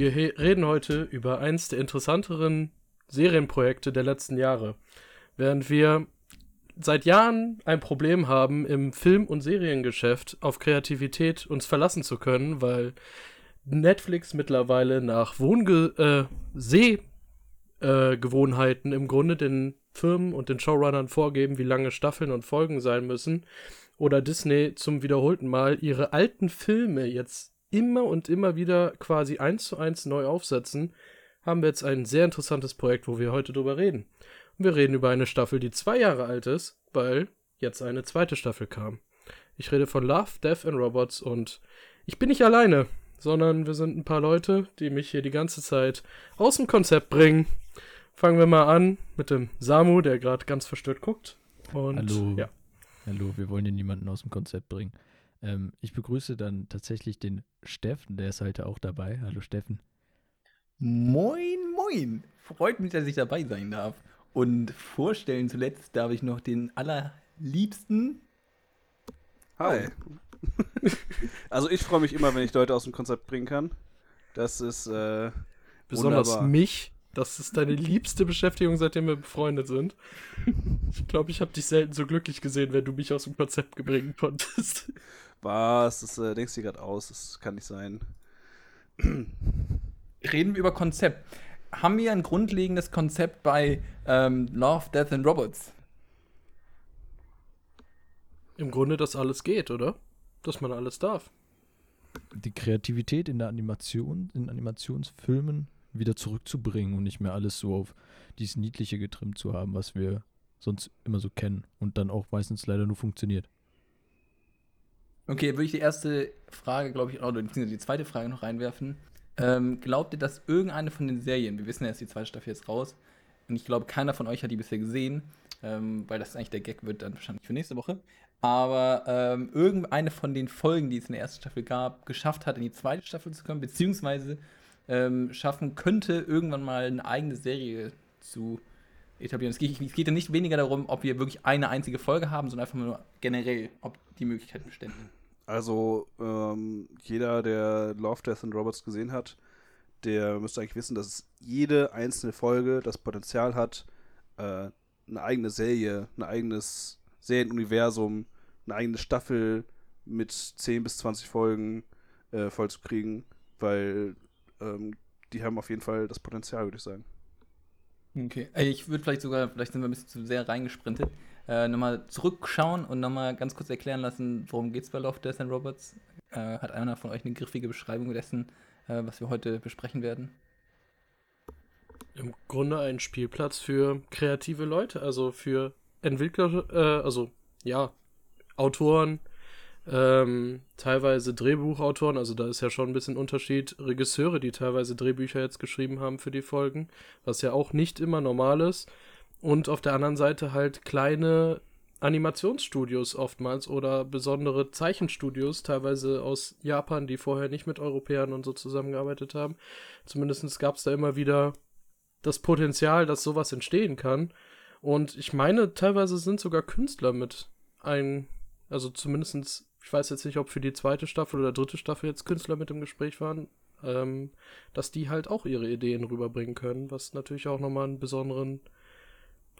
Wir reden heute über eins der interessanteren Serienprojekte der letzten Jahre. Während wir seit Jahren ein Problem haben, im Film- und Seriengeschäft auf Kreativität uns verlassen zu können, weil Netflix mittlerweile nach Wohnge äh, Sehgewohnheiten äh, im Grunde den Firmen und den Showrunnern vorgeben, wie lange Staffeln und Folgen sein müssen, oder Disney zum wiederholten Mal ihre alten Filme jetzt immer und immer wieder quasi eins zu eins neu aufsetzen, haben wir jetzt ein sehr interessantes Projekt, wo wir heute drüber reden. Und wir reden über eine Staffel, die zwei Jahre alt ist, weil jetzt eine zweite Staffel kam. Ich rede von Love, Death and Robots und ich bin nicht alleine, sondern wir sind ein paar Leute, die mich hier die ganze Zeit aus dem Konzept bringen. Fangen wir mal an mit dem Samu, der gerade ganz verstört guckt. Und, Hallo. Ja. Hallo, wir wollen hier niemanden aus dem Konzept bringen. Ähm, ich begrüße dann tatsächlich den Steffen, der ist heute auch dabei. Hallo Steffen. Moin, moin. Freut mich, dass ich dabei sein darf. Und vorstellen zuletzt darf ich noch den allerliebsten. Hi. also ich freue mich immer, wenn ich Leute aus dem Konzept bringen kann. Das ist äh, besonders wunderbar. mich. Das ist deine liebste Beschäftigung, seitdem wir befreundet sind. Ich glaube, ich habe dich selten so glücklich gesehen, wenn du mich aus dem Konzept bringen konntest. Was? Das äh, denkst du dir gerade aus. Das kann nicht sein. Reden wir über Konzept. Haben wir ein grundlegendes Konzept bei ähm, Love, Death and Robots? Im Grunde, dass alles geht, oder? Dass man alles darf. Die Kreativität in der Animation, in Animationsfilmen wieder zurückzubringen und nicht mehr alles so auf dieses Niedliche getrimmt zu haben, was wir sonst immer so kennen und dann auch meistens leider nur funktioniert. Okay, würde ich die erste Frage, glaube ich, oder die zweite Frage noch reinwerfen. Ähm, glaubt ihr, dass irgendeine von den Serien, wir wissen ja, ist die zweite Staffel jetzt raus, und ich glaube, keiner von euch hat die bisher gesehen, ähm, weil das eigentlich der Gag wird dann wahrscheinlich für nächste Woche. Aber ähm, irgendeine von den Folgen, die es in der ersten Staffel gab, geschafft hat, in die zweite Staffel zu kommen, beziehungsweise ähm, schaffen könnte, irgendwann mal eine eigene Serie zu etablieren. Es geht, es geht ja nicht weniger darum, ob wir wirklich eine einzige Folge haben, sondern einfach nur generell, ob die Möglichkeit besteht. Also ähm, jeder, der Love, Death and Robots gesehen hat, der müsste eigentlich wissen, dass jede einzelne Folge das Potenzial hat, äh, eine eigene Serie, ein eigenes Serienuniversum, eine eigene Staffel mit 10 bis 20 Folgen äh, vollzukriegen, weil ähm, die haben auf jeden Fall das Potenzial, würde ich sagen. Okay, ich würde vielleicht sogar, vielleicht sind wir ein bisschen zu sehr reingesprintet, äh, nochmal zurückschauen und nochmal ganz kurz erklären lassen, worum geht es bei Love, Death and Robots. Äh, hat einer von euch eine griffige Beschreibung dessen, äh, was wir heute besprechen werden? Im Grunde ein Spielplatz für kreative Leute, also für Entwickler, äh, also ja, Autoren, ähm, teilweise Drehbuchautoren, also da ist ja schon ein bisschen Unterschied, Regisseure, die teilweise Drehbücher jetzt geschrieben haben für die Folgen, was ja auch nicht immer normal ist. Und auf der anderen Seite halt kleine Animationsstudios oftmals oder besondere Zeichenstudios, teilweise aus Japan, die vorher nicht mit Europäern und so zusammengearbeitet haben. Zumindest gab es da immer wieder das Potenzial, dass sowas entstehen kann. Und ich meine, teilweise sind sogar Künstler mit ein, also zumindestens ich weiß jetzt nicht, ob für die zweite Staffel oder dritte Staffel jetzt Künstler mit im Gespräch waren, ähm, dass die halt auch ihre Ideen rüberbringen können, was natürlich auch nochmal einen besonderen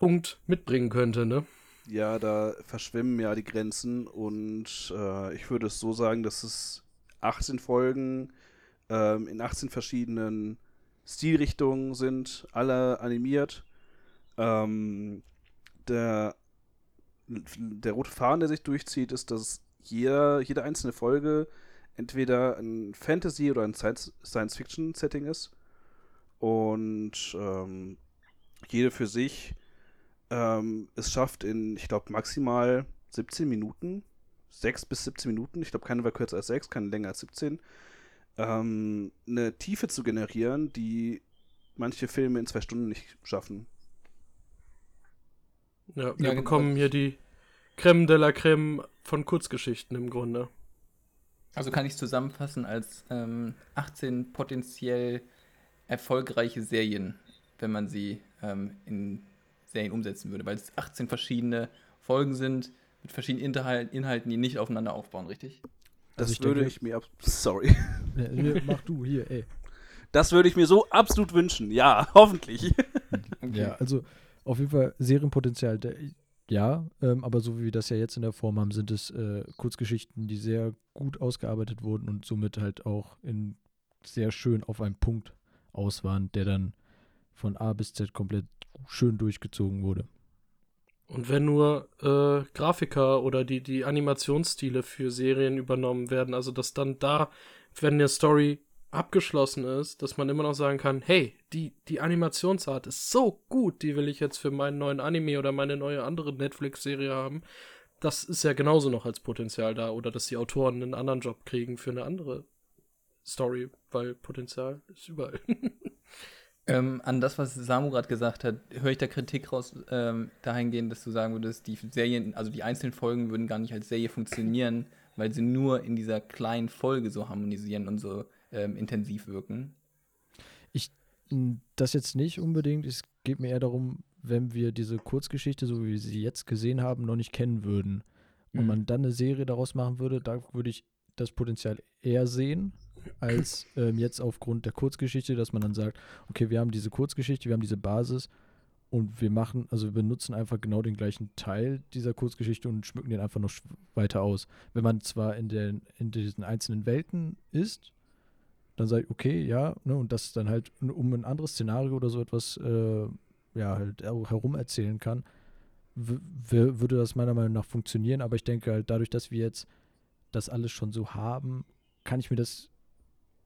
Punkt mitbringen könnte, ne? Ja, da verschwimmen ja die Grenzen und äh, ich würde es so sagen, dass es 18 Folgen ähm, in 18 verschiedenen Stilrichtungen sind, alle animiert. Ähm, der, der rote Faden, der sich durchzieht, ist, dass jeder, jede einzelne Folge entweder ein Fantasy- oder ein Science-Fiction-Setting ist. Und ähm, jede für sich ähm, es schafft in, ich glaube, maximal 17 Minuten, 6 bis 17 Minuten, ich glaube, keine war kürzer als 6, keine länger als 17, ähm, eine Tiefe zu generieren, die manche Filme in zwei Stunden nicht schaffen. Ja, wir ja, bekommen genau. hier die Creme de la Creme von Kurzgeschichten im Grunde. Also kann ich zusammenfassen als ähm, 18 potenziell erfolgreiche Serien, wenn man sie ähm, in Serien umsetzen würde, weil es 18 verschiedene Folgen sind mit verschiedenen Inhalt, Inhalten, die nicht aufeinander aufbauen, richtig? Das also ich würde denke, ich mir ab. Sorry. Ja, hier, mach du hier, ey. Das würde ich mir so absolut wünschen. Ja, hoffentlich. Ja, also auf jeden Fall Serienpotenzial. Der, ja, ähm, aber so wie wir das ja jetzt in der Form haben, sind es äh, Kurzgeschichten, die sehr gut ausgearbeitet wurden und somit halt auch in sehr schön auf einen Punkt aus waren, der dann von A bis Z komplett schön durchgezogen wurde. Und wenn nur äh, Grafiker oder die, die Animationsstile für Serien übernommen werden, also dass dann da, wenn eine Story abgeschlossen ist, dass man immer noch sagen kann, hey, die, die Animationsart ist so gut, die will ich jetzt für meinen neuen Anime oder meine neue andere Netflix-Serie haben. Das ist ja genauso noch als Potenzial da. Oder dass die Autoren einen anderen Job kriegen für eine andere Story, weil Potenzial ist überall. Ähm, an das, was Samu gerade gesagt hat, höre ich da Kritik raus ähm, dahingehend, dass du sagen würdest, die Serien, also die einzelnen Folgen würden gar nicht als Serie funktionieren, weil sie nur in dieser kleinen Folge so harmonisieren und so ähm, intensiv wirken. Ich, das jetzt nicht unbedingt. Es geht mir eher darum, wenn wir diese Kurzgeschichte, so wie wir sie jetzt gesehen haben, noch nicht kennen würden und Mhm. man dann eine Serie daraus machen würde, da würde ich das Potenzial eher sehen, als ähm, jetzt aufgrund der Kurzgeschichte, dass man dann sagt, okay, wir haben diese Kurzgeschichte, wir haben diese Basis und wir machen, also wir benutzen einfach genau den gleichen Teil dieser Kurzgeschichte und schmücken den einfach noch weiter aus. Wenn man zwar in, den, in diesen einzelnen Welten ist, dann sage ich, okay, ja, ne, und das dann halt um ein anderes Szenario oder so etwas äh, ja, halt auch herum erzählen kann, würde das meiner Meinung nach funktionieren, aber ich denke halt dadurch, dass wir jetzt das alles schon so haben, kann ich mir das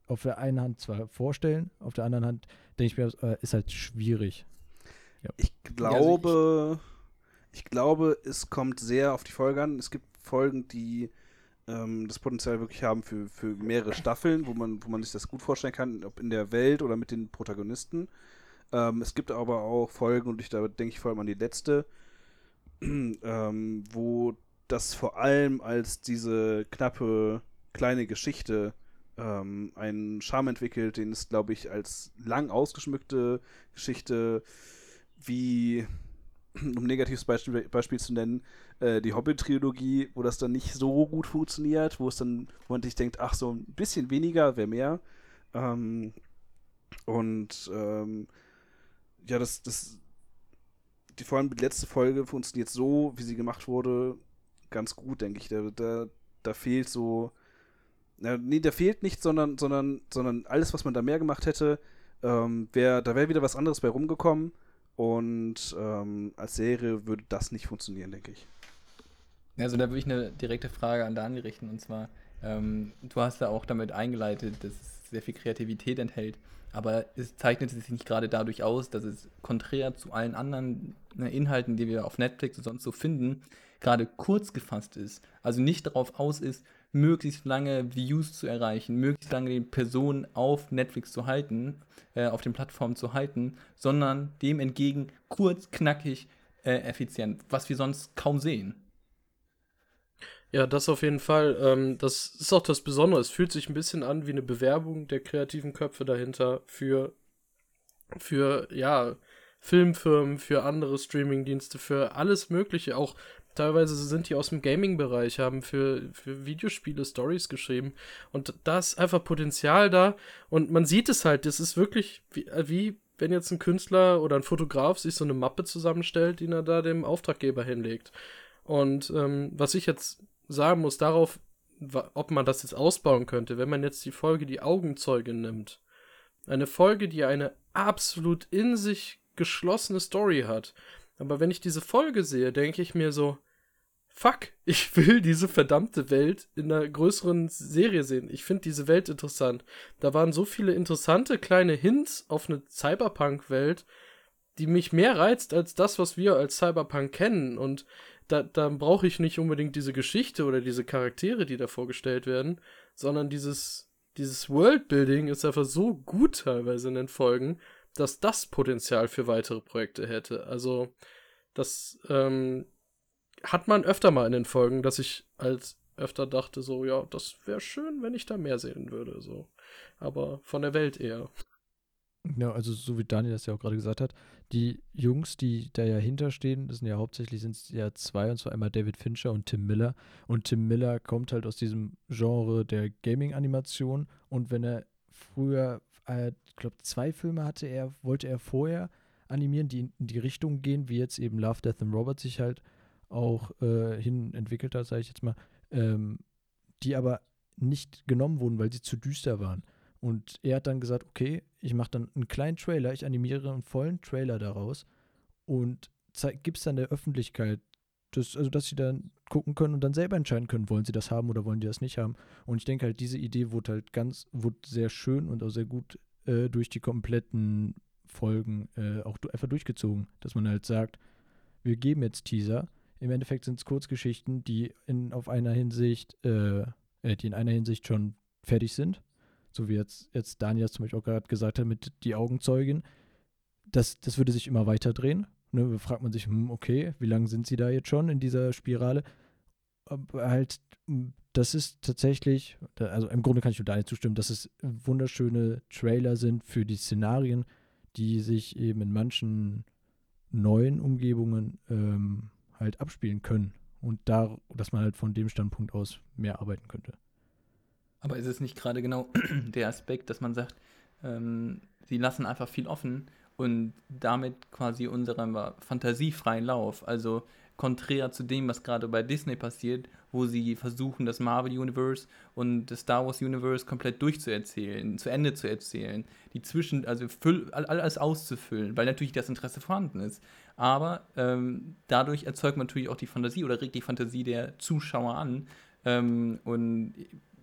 auf der einen Hand zwar vorstellen, auf der anderen Hand denke ich mir, äh, ist halt schwierig. Ich glaube, ich glaube, es kommt sehr auf die Folge an. Es gibt Folgen, die ähm, das Potenzial wirklich haben für, für mehrere Staffeln, wo man, wo man sich das gut vorstellen kann, ob in der Welt oder mit den Protagonisten. Ähm, es gibt aber auch Folgen, und ich da denke ich vor allem an die letzte, ähm, wo das vor allem als diese knappe kleine Geschichte ähm, einen Charme entwickelt, den es, glaube ich, als lang ausgeschmückte Geschichte wie, um ein negatives Beispiel, Beispiel zu nennen, äh, die Hobbit-Trilogie, wo das dann nicht so gut funktioniert, wo es dann, wo man sich denkt, ach, so ein bisschen weniger wäre mehr. Ähm, und ähm, ja, das, das, die vor allem die letzte Folge funktioniert so, wie sie gemacht wurde, ganz gut, denke ich. Da, da, da fehlt so. Na, nee, da fehlt nichts, sondern, sondern, sondern alles, was man da mehr gemacht hätte, ähm, wär, da wäre wieder was anderes bei rumgekommen. Und ähm, als Serie würde das nicht funktionieren, denke ich. Also da würde ich eine direkte Frage an Daniel richten und zwar, ähm, du hast ja auch damit eingeleitet, dass es sehr viel Kreativität enthält, aber es zeichnet sich nicht gerade dadurch aus, dass es konträr zu allen anderen ne, Inhalten, die wir auf Netflix und sonst so finden, gerade kurz gefasst ist. Also nicht darauf aus ist, möglichst lange Views zu erreichen, möglichst lange die Person auf Netflix zu halten, äh, auf den Plattformen zu halten, sondern dem entgegen kurz, knackig, äh, effizient, was wir sonst kaum sehen. Ja, das auf jeden Fall. Ähm, das ist auch das Besondere. Es fühlt sich ein bisschen an wie eine Bewerbung der kreativen Köpfe dahinter für, für ja, Filmfirmen, für andere Streamingdienste, für alles Mögliche. Auch teilweise sind die aus dem Gaming-Bereich, haben für, für Videospiele Stories geschrieben. Und da ist einfach Potenzial da. Und man sieht es halt. Das ist wirklich wie, äh, wie wenn jetzt ein Künstler oder ein Fotograf sich so eine Mappe zusammenstellt, die er da dem Auftraggeber hinlegt. Und ähm, was ich jetzt sagen muss, darauf, ob man das jetzt ausbauen könnte, wenn man jetzt die Folge Die Augenzeuge nimmt. Eine Folge, die eine absolut in sich geschlossene Story hat. Aber wenn ich diese Folge sehe, denke ich mir so, fuck, ich will diese verdammte Welt in einer größeren Serie sehen. Ich finde diese Welt interessant. Da waren so viele interessante kleine Hints auf eine Cyberpunk-Welt, die mich mehr reizt als das, was wir als Cyberpunk kennen. Und da, da brauche ich nicht unbedingt diese Geschichte oder diese Charaktere, die da vorgestellt werden, sondern dieses, dieses Worldbuilding ist einfach so gut teilweise in den Folgen, dass das Potenzial für weitere Projekte hätte. Also, das ähm, hat man öfter mal in den Folgen, dass ich als öfter dachte, so, ja, das wäre schön, wenn ich da mehr sehen würde, so. Aber von der Welt eher. Ja, also so wie Daniel das ja auch gerade gesagt hat, die Jungs, die da ja hinterstehen, das sind ja hauptsächlich sind ja zwei, und zwar einmal David Fincher und Tim Miller. Und Tim Miller kommt halt aus diesem Genre der Gaming-Animation und wenn er früher, äh, ich glaube, zwei Filme hatte er, wollte er vorher animieren, die in die Richtung gehen, wie jetzt eben Love, Death and Robert sich halt auch äh, hin entwickelt hat, sage ich jetzt mal, ähm, die aber nicht genommen wurden, weil sie zu düster waren. Und er hat dann gesagt, okay, ich mache dann einen kleinen Trailer, ich animiere einen vollen Trailer daraus und gibt es dann der Öffentlichkeit, das, also dass sie dann gucken können und dann selber entscheiden können, wollen sie das haben oder wollen die das nicht haben. Und ich denke halt, diese Idee wurde halt ganz, wurde sehr schön und auch sehr gut äh, durch die kompletten Folgen äh, auch einfach durchgezogen, dass man halt sagt, wir geben jetzt Teaser. Im Endeffekt sind es Kurzgeschichten, die in auf einer Hinsicht, äh, äh, die in einer Hinsicht schon fertig sind. So wie jetzt, jetzt Daniel zum Beispiel auch gerade gesagt hat mit die Augenzeugin. Das, das würde sich immer weiter drehen. Ne, fragt man sich, hm, okay, wie lange sind sie da jetzt schon in dieser Spirale? Aber halt, hm, das ist tatsächlich, also im Grunde kann ich nur Daniel zustimmen, dass es wunderschöne Trailer sind für die Szenarien, die sich eben in manchen neuen Umgebungen ähm, halt abspielen können. Und da, dass man halt von dem Standpunkt aus mehr arbeiten könnte. Aber ist es nicht gerade genau der Aspekt, dass man sagt, ähm, sie lassen einfach viel offen und damit quasi unserem fantasiefreien Lauf? Also konträr zu dem, was gerade bei Disney passiert, wo sie versuchen, das Marvel Universe und das Star Wars Universe komplett durchzuerzählen, zu Ende zu erzählen, die zwischen, also füll, alles auszufüllen, weil natürlich das Interesse vorhanden ist. Aber ähm, dadurch erzeugt man natürlich auch die Fantasie oder regt die Fantasie der Zuschauer an. Ähm, und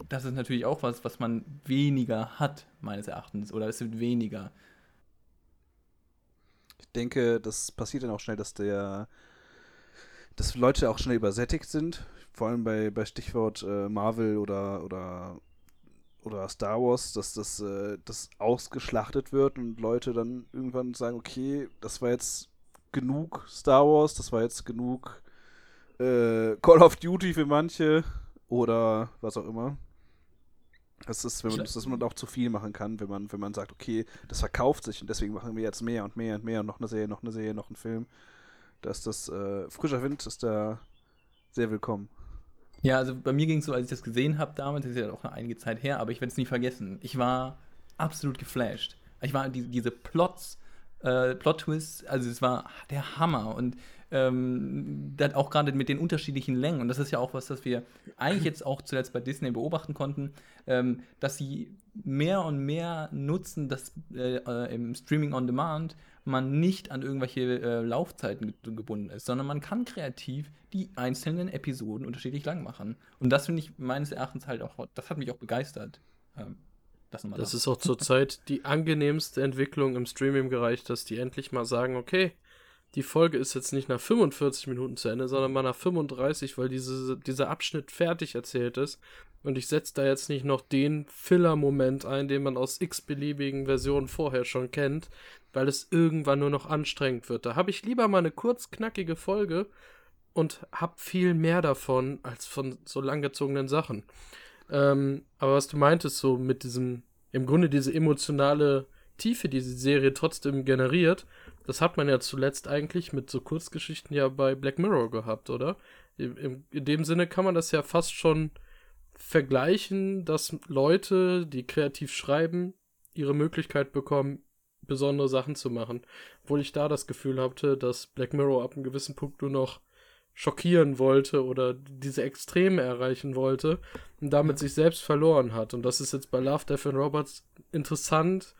das ist natürlich auch was, was man weniger hat, meines Erachtens, oder es wird weniger. Ich denke, das passiert dann auch schnell, dass der dass Leute auch schnell übersättigt sind, vor allem bei, bei Stichwort äh, Marvel oder, oder, oder Star Wars, dass das, äh, das ausgeschlachtet wird und Leute dann irgendwann sagen, okay, das war jetzt genug Star Wars, das war jetzt genug äh, Call of Duty für manche oder was auch immer. Das ist, wenn man, dass man auch zu viel machen kann, wenn man, wenn man sagt, okay, das verkauft sich und deswegen machen wir jetzt mehr und mehr und mehr und noch eine Serie, noch eine Serie, noch einen Film. Da ist das äh, frischer Wind ist da sehr willkommen. Ja, also bei mir ging es so, als ich das gesehen habe damals, das ist ja auch eine einige Zeit her, aber ich werde es nie vergessen. Ich war absolut geflasht. Ich war die, diese Plots, äh, Plot-Twists, also es war der Hammer und ähm, auch gerade mit den unterschiedlichen Längen und das ist ja auch was, das wir eigentlich jetzt auch zuletzt bei Disney beobachten konnten, ähm, dass sie mehr und mehr nutzen, dass äh, äh im Streaming on Demand man nicht an irgendwelche äh, Laufzeiten gebunden ist, sondern man kann kreativ die einzelnen Episoden unterschiedlich lang machen. Und das finde ich meines Erachtens halt auch, das hat mich auch begeistert. Ähm, das, das ist auch zurzeit die angenehmste Entwicklung im Streaming-Bereich, dass die endlich mal sagen, okay, die Folge ist jetzt nicht nach 45 Minuten zu Ende, sondern mal nach 35, weil diese, dieser Abschnitt fertig erzählt ist. Und ich setze da jetzt nicht noch den Filler-Moment ein, den man aus x-beliebigen Versionen vorher schon kennt, weil es irgendwann nur noch anstrengend wird. Da habe ich lieber mal eine kurz knackige Folge und habe viel mehr davon als von so langgezogenen Sachen. Ähm, aber was du meintest, so mit diesem, im Grunde diese emotionale Tiefe, die die Serie trotzdem generiert, das hat man ja zuletzt eigentlich mit so Kurzgeschichten ja bei Black Mirror gehabt, oder? In, in dem Sinne kann man das ja fast schon vergleichen, dass Leute, die kreativ schreiben, ihre Möglichkeit bekommen, besondere Sachen zu machen. Obwohl ich da das Gefühl hatte, dass Black Mirror ab einem gewissen Punkt nur noch schockieren wollte oder diese Extreme erreichen wollte und damit sich selbst verloren hat. Und das ist jetzt bei Love, Death and Robots interessant,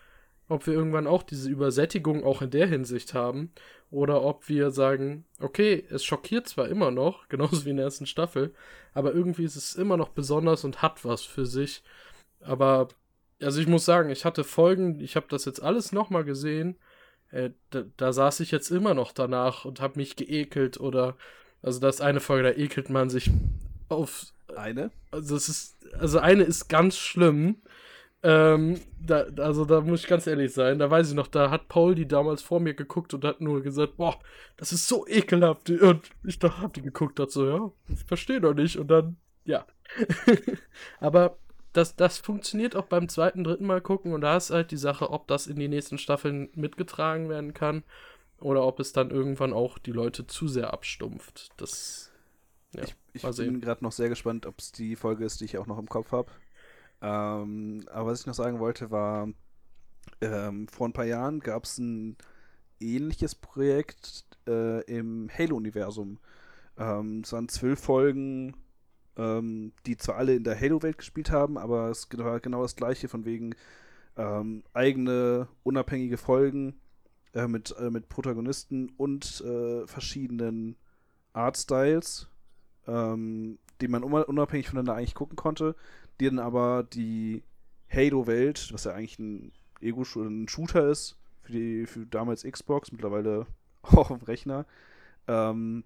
ob wir irgendwann auch diese Übersättigung auch in der Hinsicht haben oder ob wir sagen, okay, es schockiert zwar immer noch, genauso wie in der ersten Staffel, aber irgendwie ist es immer noch besonders und hat was für sich. Aber also ich muss sagen, ich hatte Folgen, ich habe das jetzt alles nochmal gesehen. Äh, da, da, saß ich jetzt immer noch danach und habe mich geekelt oder also das ist eine Folge, da ekelt man sich auf eine. Also es ist also eine ist ganz schlimm. Ähm, da, also da muss ich ganz ehrlich sein, da weiß ich noch, da hat Paul die damals vor mir geguckt und hat nur gesagt, boah, das ist so ekelhaft. Und ich dachte, hab die geguckt, dachte so, ja, ich verstehe doch nicht. Und dann, ja. Aber das, das funktioniert auch beim zweiten, dritten Mal gucken und da ist halt die Sache, ob das in die nächsten Staffeln mitgetragen werden kann oder ob es dann irgendwann auch die Leute zu sehr abstumpft. Das. Ja, ich, ich bin gerade noch sehr gespannt, ob es die Folge ist, die ich auch noch im Kopf habe. Ähm, aber was ich noch sagen wollte, war, ähm, vor ein paar Jahren gab es ein ähnliches Projekt äh, im Halo-Universum. Ähm, es waren zwölf Folgen, ähm, die zwar alle in der Halo-Welt gespielt haben, aber es war genau das gleiche, von wegen ähm, eigene, unabhängige Folgen äh, mit, äh, mit Protagonisten und äh, verschiedenen Artstyles, ähm, die man unabhängig voneinander eigentlich gucken konnte, die dann aber die Halo-Welt, was ja eigentlich ein Ego ein Shooter ist, für die für damals Xbox, mittlerweile auch auf Rechner, ähm,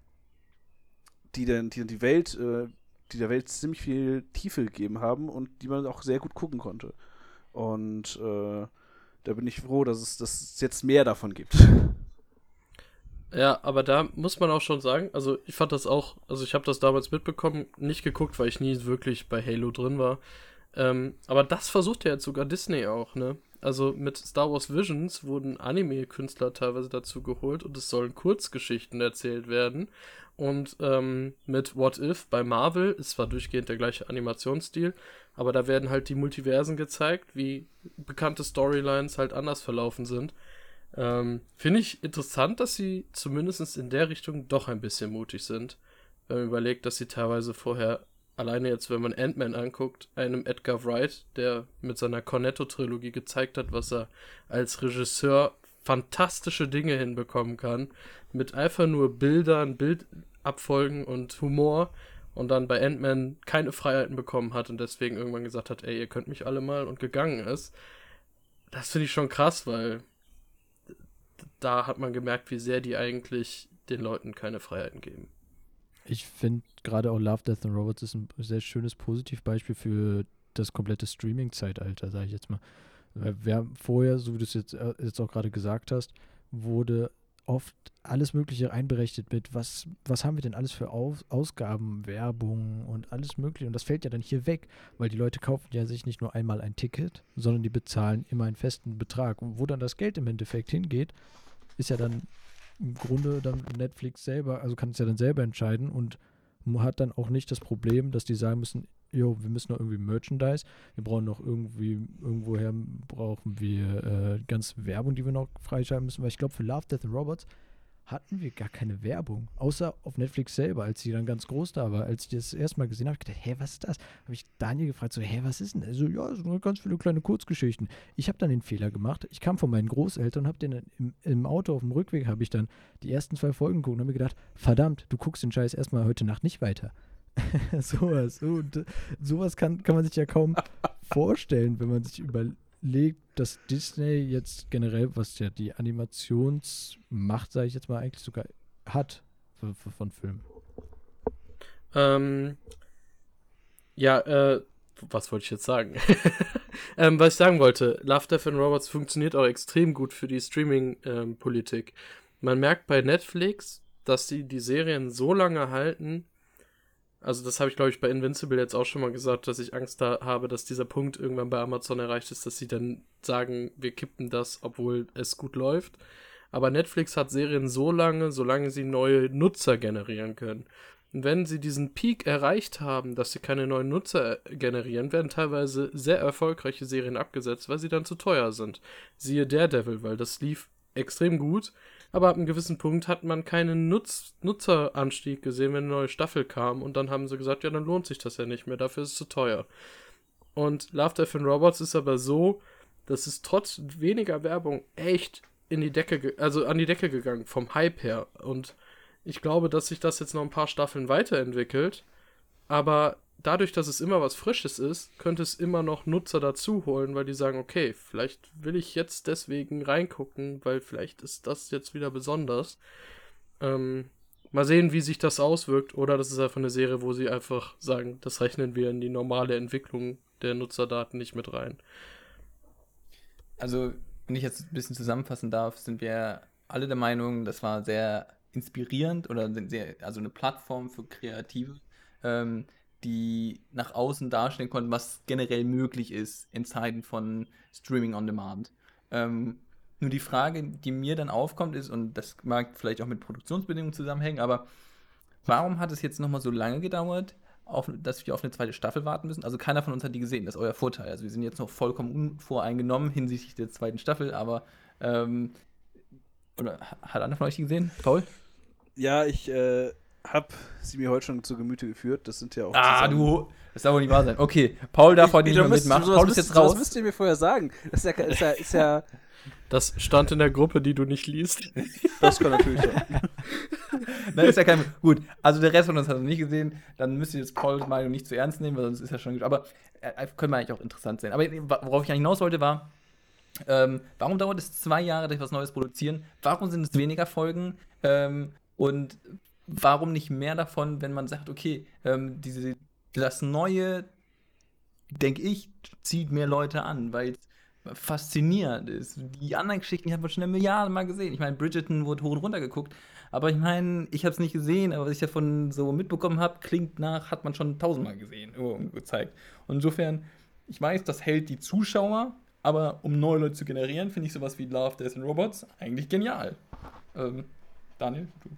die dann die, die Welt, äh, die der Welt ziemlich viel Tiefe gegeben haben und die man auch sehr gut gucken konnte. Und äh, da bin ich froh, dass es, dass es jetzt mehr davon gibt. Ja, aber da muss man auch schon sagen, also ich fand das auch, also ich habe das damals mitbekommen, nicht geguckt, weil ich nie wirklich bei Halo drin war. Ähm, aber das versucht ja jetzt sogar Disney auch, ne? Also mit Star Wars Visions wurden Anime-Künstler teilweise dazu geholt und es sollen Kurzgeschichten erzählt werden. Und ähm, mit What If bei Marvel ist zwar durchgehend der gleiche Animationsstil, aber da werden halt die Multiversen gezeigt, wie bekannte Storylines halt anders verlaufen sind. Ähm, Finde ich interessant, dass sie zumindest in der Richtung doch ein bisschen mutig sind. Wenn man überlegt, dass sie teilweise vorher alleine jetzt, wenn man Ant-Man anguckt, einem Edgar Wright, der mit seiner Cornetto-Trilogie gezeigt hat, was er als Regisseur fantastische Dinge hinbekommen kann, mit einfach nur Bildern, Bildabfolgen und Humor und dann bei Ant-Man keine Freiheiten bekommen hat und deswegen irgendwann gesagt hat, ey, ihr könnt mich alle mal und gegangen ist. Das finde ich schon krass, weil da hat man gemerkt, wie sehr die eigentlich den Leuten keine Freiheiten geben. Ich finde gerade auch Love, Death and Robots ist ein sehr schönes Positivbeispiel für das komplette Streaming-Zeitalter, sage ich jetzt mal. Wir vorher, so wie du es jetzt, äh, jetzt auch gerade gesagt hast, wurde oft alles Mögliche einberechnet mit, was, was haben wir denn alles für Aus Ausgaben, Werbung und alles Mögliche. Und das fällt ja dann hier weg, weil die Leute kaufen ja sich nicht nur einmal ein Ticket, sondern die bezahlen immer einen festen Betrag. Und wo dann das Geld im Endeffekt hingeht, ist ja dann im Grunde dann Netflix selber, also kann es ja dann selber entscheiden und hat dann auch nicht das Problem, dass die sagen müssen, jo, wir müssen noch irgendwie Merchandise, wir brauchen noch irgendwie, irgendwoher brauchen wir äh, ganz Werbung, die wir noch freischalten müssen, weil ich glaube, für Love, Death and Robots hatten wir gar keine Werbung. Außer auf Netflix selber, als sie dann ganz groß da war. Als ich das erstmal gesehen habe, habe ich gedacht, hä, was ist das? Habe ich Daniel gefragt, so, hä, was ist denn? Also, ja, so ganz viele kleine Kurzgeschichten. Ich habe dann den Fehler gemacht. Ich kam von meinen Großeltern und habe den im, im, Auto auf dem Rückweg, habe ich dann die ersten zwei Folgen geguckt und habe mir gedacht, verdammt, du guckst den Scheiß erstmal heute Nacht nicht weiter. sowas. Und, sowas kann, kann man sich ja kaum vorstellen, wenn man sich überlegt legt, dass Disney jetzt generell, was ja die Animationsmacht, sage ich jetzt mal, eigentlich sogar hat für, von Filmen. Ähm, ja, äh, was wollte ich jetzt sagen? ähm, was ich sagen wollte, Love, Death and Robots funktioniert auch extrem gut für die Streaming-Politik. Ähm, Man merkt bei Netflix, dass sie die Serien so lange halten, also das habe ich, glaube ich, bei Invincible jetzt auch schon mal gesagt, dass ich Angst da habe, dass dieser Punkt irgendwann bei Amazon erreicht ist, dass sie dann sagen, wir kippen das, obwohl es gut läuft. Aber Netflix hat Serien so lange, solange sie neue Nutzer generieren können. Und wenn sie diesen Peak erreicht haben, dass sie keine neuen Nutzer generieren, werden teilweise sehr erfolgreiche Serien abgesetzt, weil sie dann zu teuer sind. Siehe Daredevil, weil das lief extrem gut aber ab einem gewissen Punkt hat man keinen Nutz Nutzeranstieg gesehen, wenn eine neue Staffel kam. Und dann haben sie gesagt, ja, dann lohnt sich das ja nicht mehr, dafür ist es zu teuer. Und Love, Death and Robots ist aber so, dass es trotz weniger Werbung echt in die Decke, also an die Decke gegangen, vom Hype her. Und ich glaube, dass sich das jetzt noch ein paar Staffeln weiterentwickelt. Aber dadurch, dass es immer was Frisches ist, könnte es immer noch Nutzer dazu holen, weil die sagen, okay, vielleicht will ich jetzt deswegen reingucken, weil vielleicht ist das jetzt wieder besonders. Ähm, mal sehen, wie sich das auswirkt. Oder das ist einfach eine Serie, wo sie einfach sagen, das rechnen wir in die normale Entwicklung der Nutzerdaten nicht mit rein. Also, wenn ich jetzt ein bisschen zusammenfassen darf, sind wir alle der Meinung, das war sehr inspirierend oder sehr, also eine Plattform für Kreative, ähm, die nach außen darstellen konnten, was generell möglich ist in Zeiten von Streaming on Demand. Ähm, nur die Frage, die mir dann aufkommt, ist, und das mag vielleicht auch mit Produktionsbedingungen zusammenhängen, aber warum hat es jetzt nochmal so lange gedauert, auf, dass wir auf eine zweite Staffel warten müssen. Also keiner von uns hat die gesehen, das ist euer Vorteil. Also wir sind jetzt noch vollkommen unvoreingenommen hinsichtlich der zweiten Staffel, aber ähm, oder hat einer von euch die gesehen? Paul? Ja, ich äh, habe sie mir heute schon zu Gemüte geführt. Das sind ja auch. Ah, du. Das darf wohl nicht wahr sein. Okay, Paul darf heute nicht mehr mitmachen. Paul ist jetzt raus. Das müsst ihr mir vorher sagen. Das ist ja, ist ja, ist ja Das stand in der Gruppe, die du nicht liest. das kann natürlich sein. Nein, ist ja kein. Gut, also der Rest von uns hat es nicht gesehen. Dann müsst ihr jetzt Pauls Meinung nicht zu ernst nehmen, weil sonst ist ja schon gut. Aber äh, können wir eigentlich auch interessant sein. Aber worauf ich eigentlich hinaus wollte, war, ähm, warum dauert es zwei Jahre, dass wir was Neues produzieren? Warum sind es weniger Folgen? Ähm, und warum nicht mehr davon, wenn man sagt, okay, ähm, diese, das Neue, denke ich, zieht mehr Leute an, weil es faszinierend ist. Die anderen Geschichten die hat man schon eine Milliarde Mal gesehen. Ich meine, Bridgerton wurde hoch und runter geguckt. Aber ich meine, ich habe es nicht gesehen, aber was ich davon so mitbekommen habe, klingt nach, hat man schon tausendmal gesehen, irgendwo gezeigt. Und insofern, ich weiß, das hält die Zuschauer, aber um neue Leute zu generieren, finde ich sowas wie Love, Death and Robots eigentlich genial. Ähm, Daniel, du.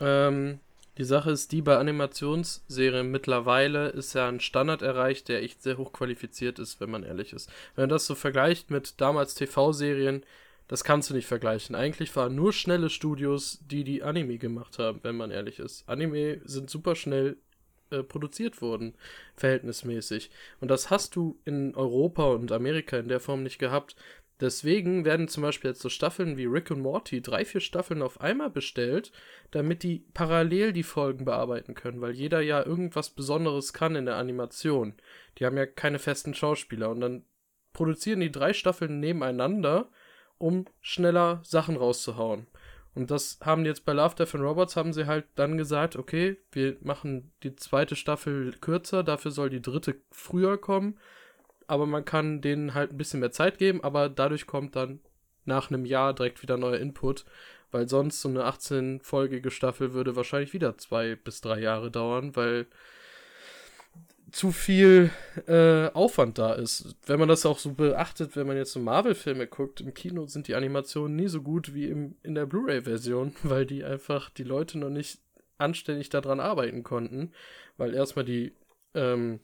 Ähm, die Sache ist die, bei Animationsserien mittlerweile ist ja ein Standard erreicht, der echt sehr hoch qualifiziert ist, wenn man ehrlich ist. Wenn man das so vergleicht mit damals TV-Serien, das kannst du nicht vergleichen. Eigentlich waren nur schnelle Studios, die die Anime gemacht haben, wenn man ehrlich ist. Anime sind super schnell äh, produziert worden, verhältnismäßig. Und das hast du in Europa und Amerika in der Form nicht gehabt. Deswegen werden zum Beispiel jetzt so Staffeln wie Rick und Morty drei, vier Staffeln auf einmal bestellt, damit die parallel die Folgen bearbeiten können, weil jeder ja irgendwas Besonderes kann in der Animation. Die haben ja keine festen Schauspieler und dann produzieren die drei Staffeln nebeneinander, um schneller Sachen rauszuhauen. Und das haben jetzt bei Love, Death and Robots haben sie halt dann gesagt, okay, wir machen die zweite Staffel kürzer, dafür soll die dritte früher kommen, aber man kann denen halt ein bisschen mehr Zeit geben, aber dadurch kommt dann nach einem Jahr direkt wieder neuer Input, weil sonst so eine 18-folgige Staffel würde wahrscheinlich wieder zwei bis drei Jahre dauern, weil zu viel äh, Aufwand da ist. Wenn man das auch so beachtet, wenn man jetzt so Marvel-Filme guckt, im Kino sind die Animationen nie so gut wie im, in der Blu-ray-Version, weil die einfach die Leute noch nicht anständig daran arbeiten konnten, weil erstmal die ähm,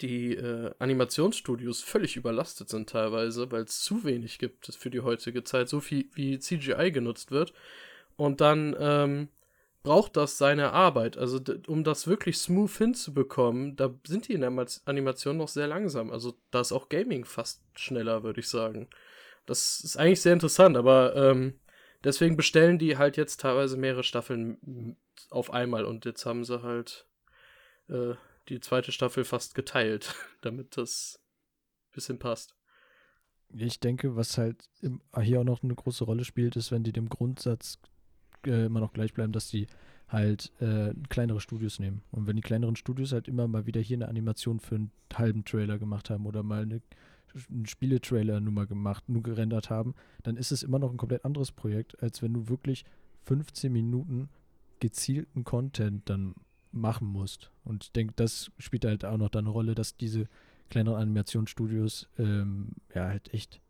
die äh, Animationsstudios völlig überlastet sind teilweise, weil es zu wenig gibt für die heutige Zeit, so viel wie CGI genutzt wird. Und dann ähm, braucht das seine Arbeit. Also um das wirklich smooth hinzubekommen, da sind die in der Ma- Animation noch sehr langsam. Also da ist auch Gaming fast schneller, würde ich sagen. Das ist eigentlich sehr interessant, aber ähm, deswegen bestellen die halt jetzt teilweise mehrere Staffeln auf einmal und jetzt haben sie halt äh, die zweite Staffel fast geteilt, damit das bisschen passt. Ich denke, was halt im, hier auch noch eine große Rolle spielt, ist, wenn die dem Grundsatz äh, immer noch gleich bleiben, dass die halt äh, kleinere Studios nehmen. Und wenn die kleineren Studios halt immer mal wieder hier eine Animation für einen halben Trailer gemacht haben oder mal eine, einen Spieletrailer nur mal gemacht, nur gerendert haben, dann ist es immer noch ein komplett anderes Projekt, als wenn du wirklich 15 Minuten gezielten Content dann machen musst. Und ich denke, das spielt halt auch noch da eine Rolle, dass diese kleineren Animationsstudios ähm, ja halt echt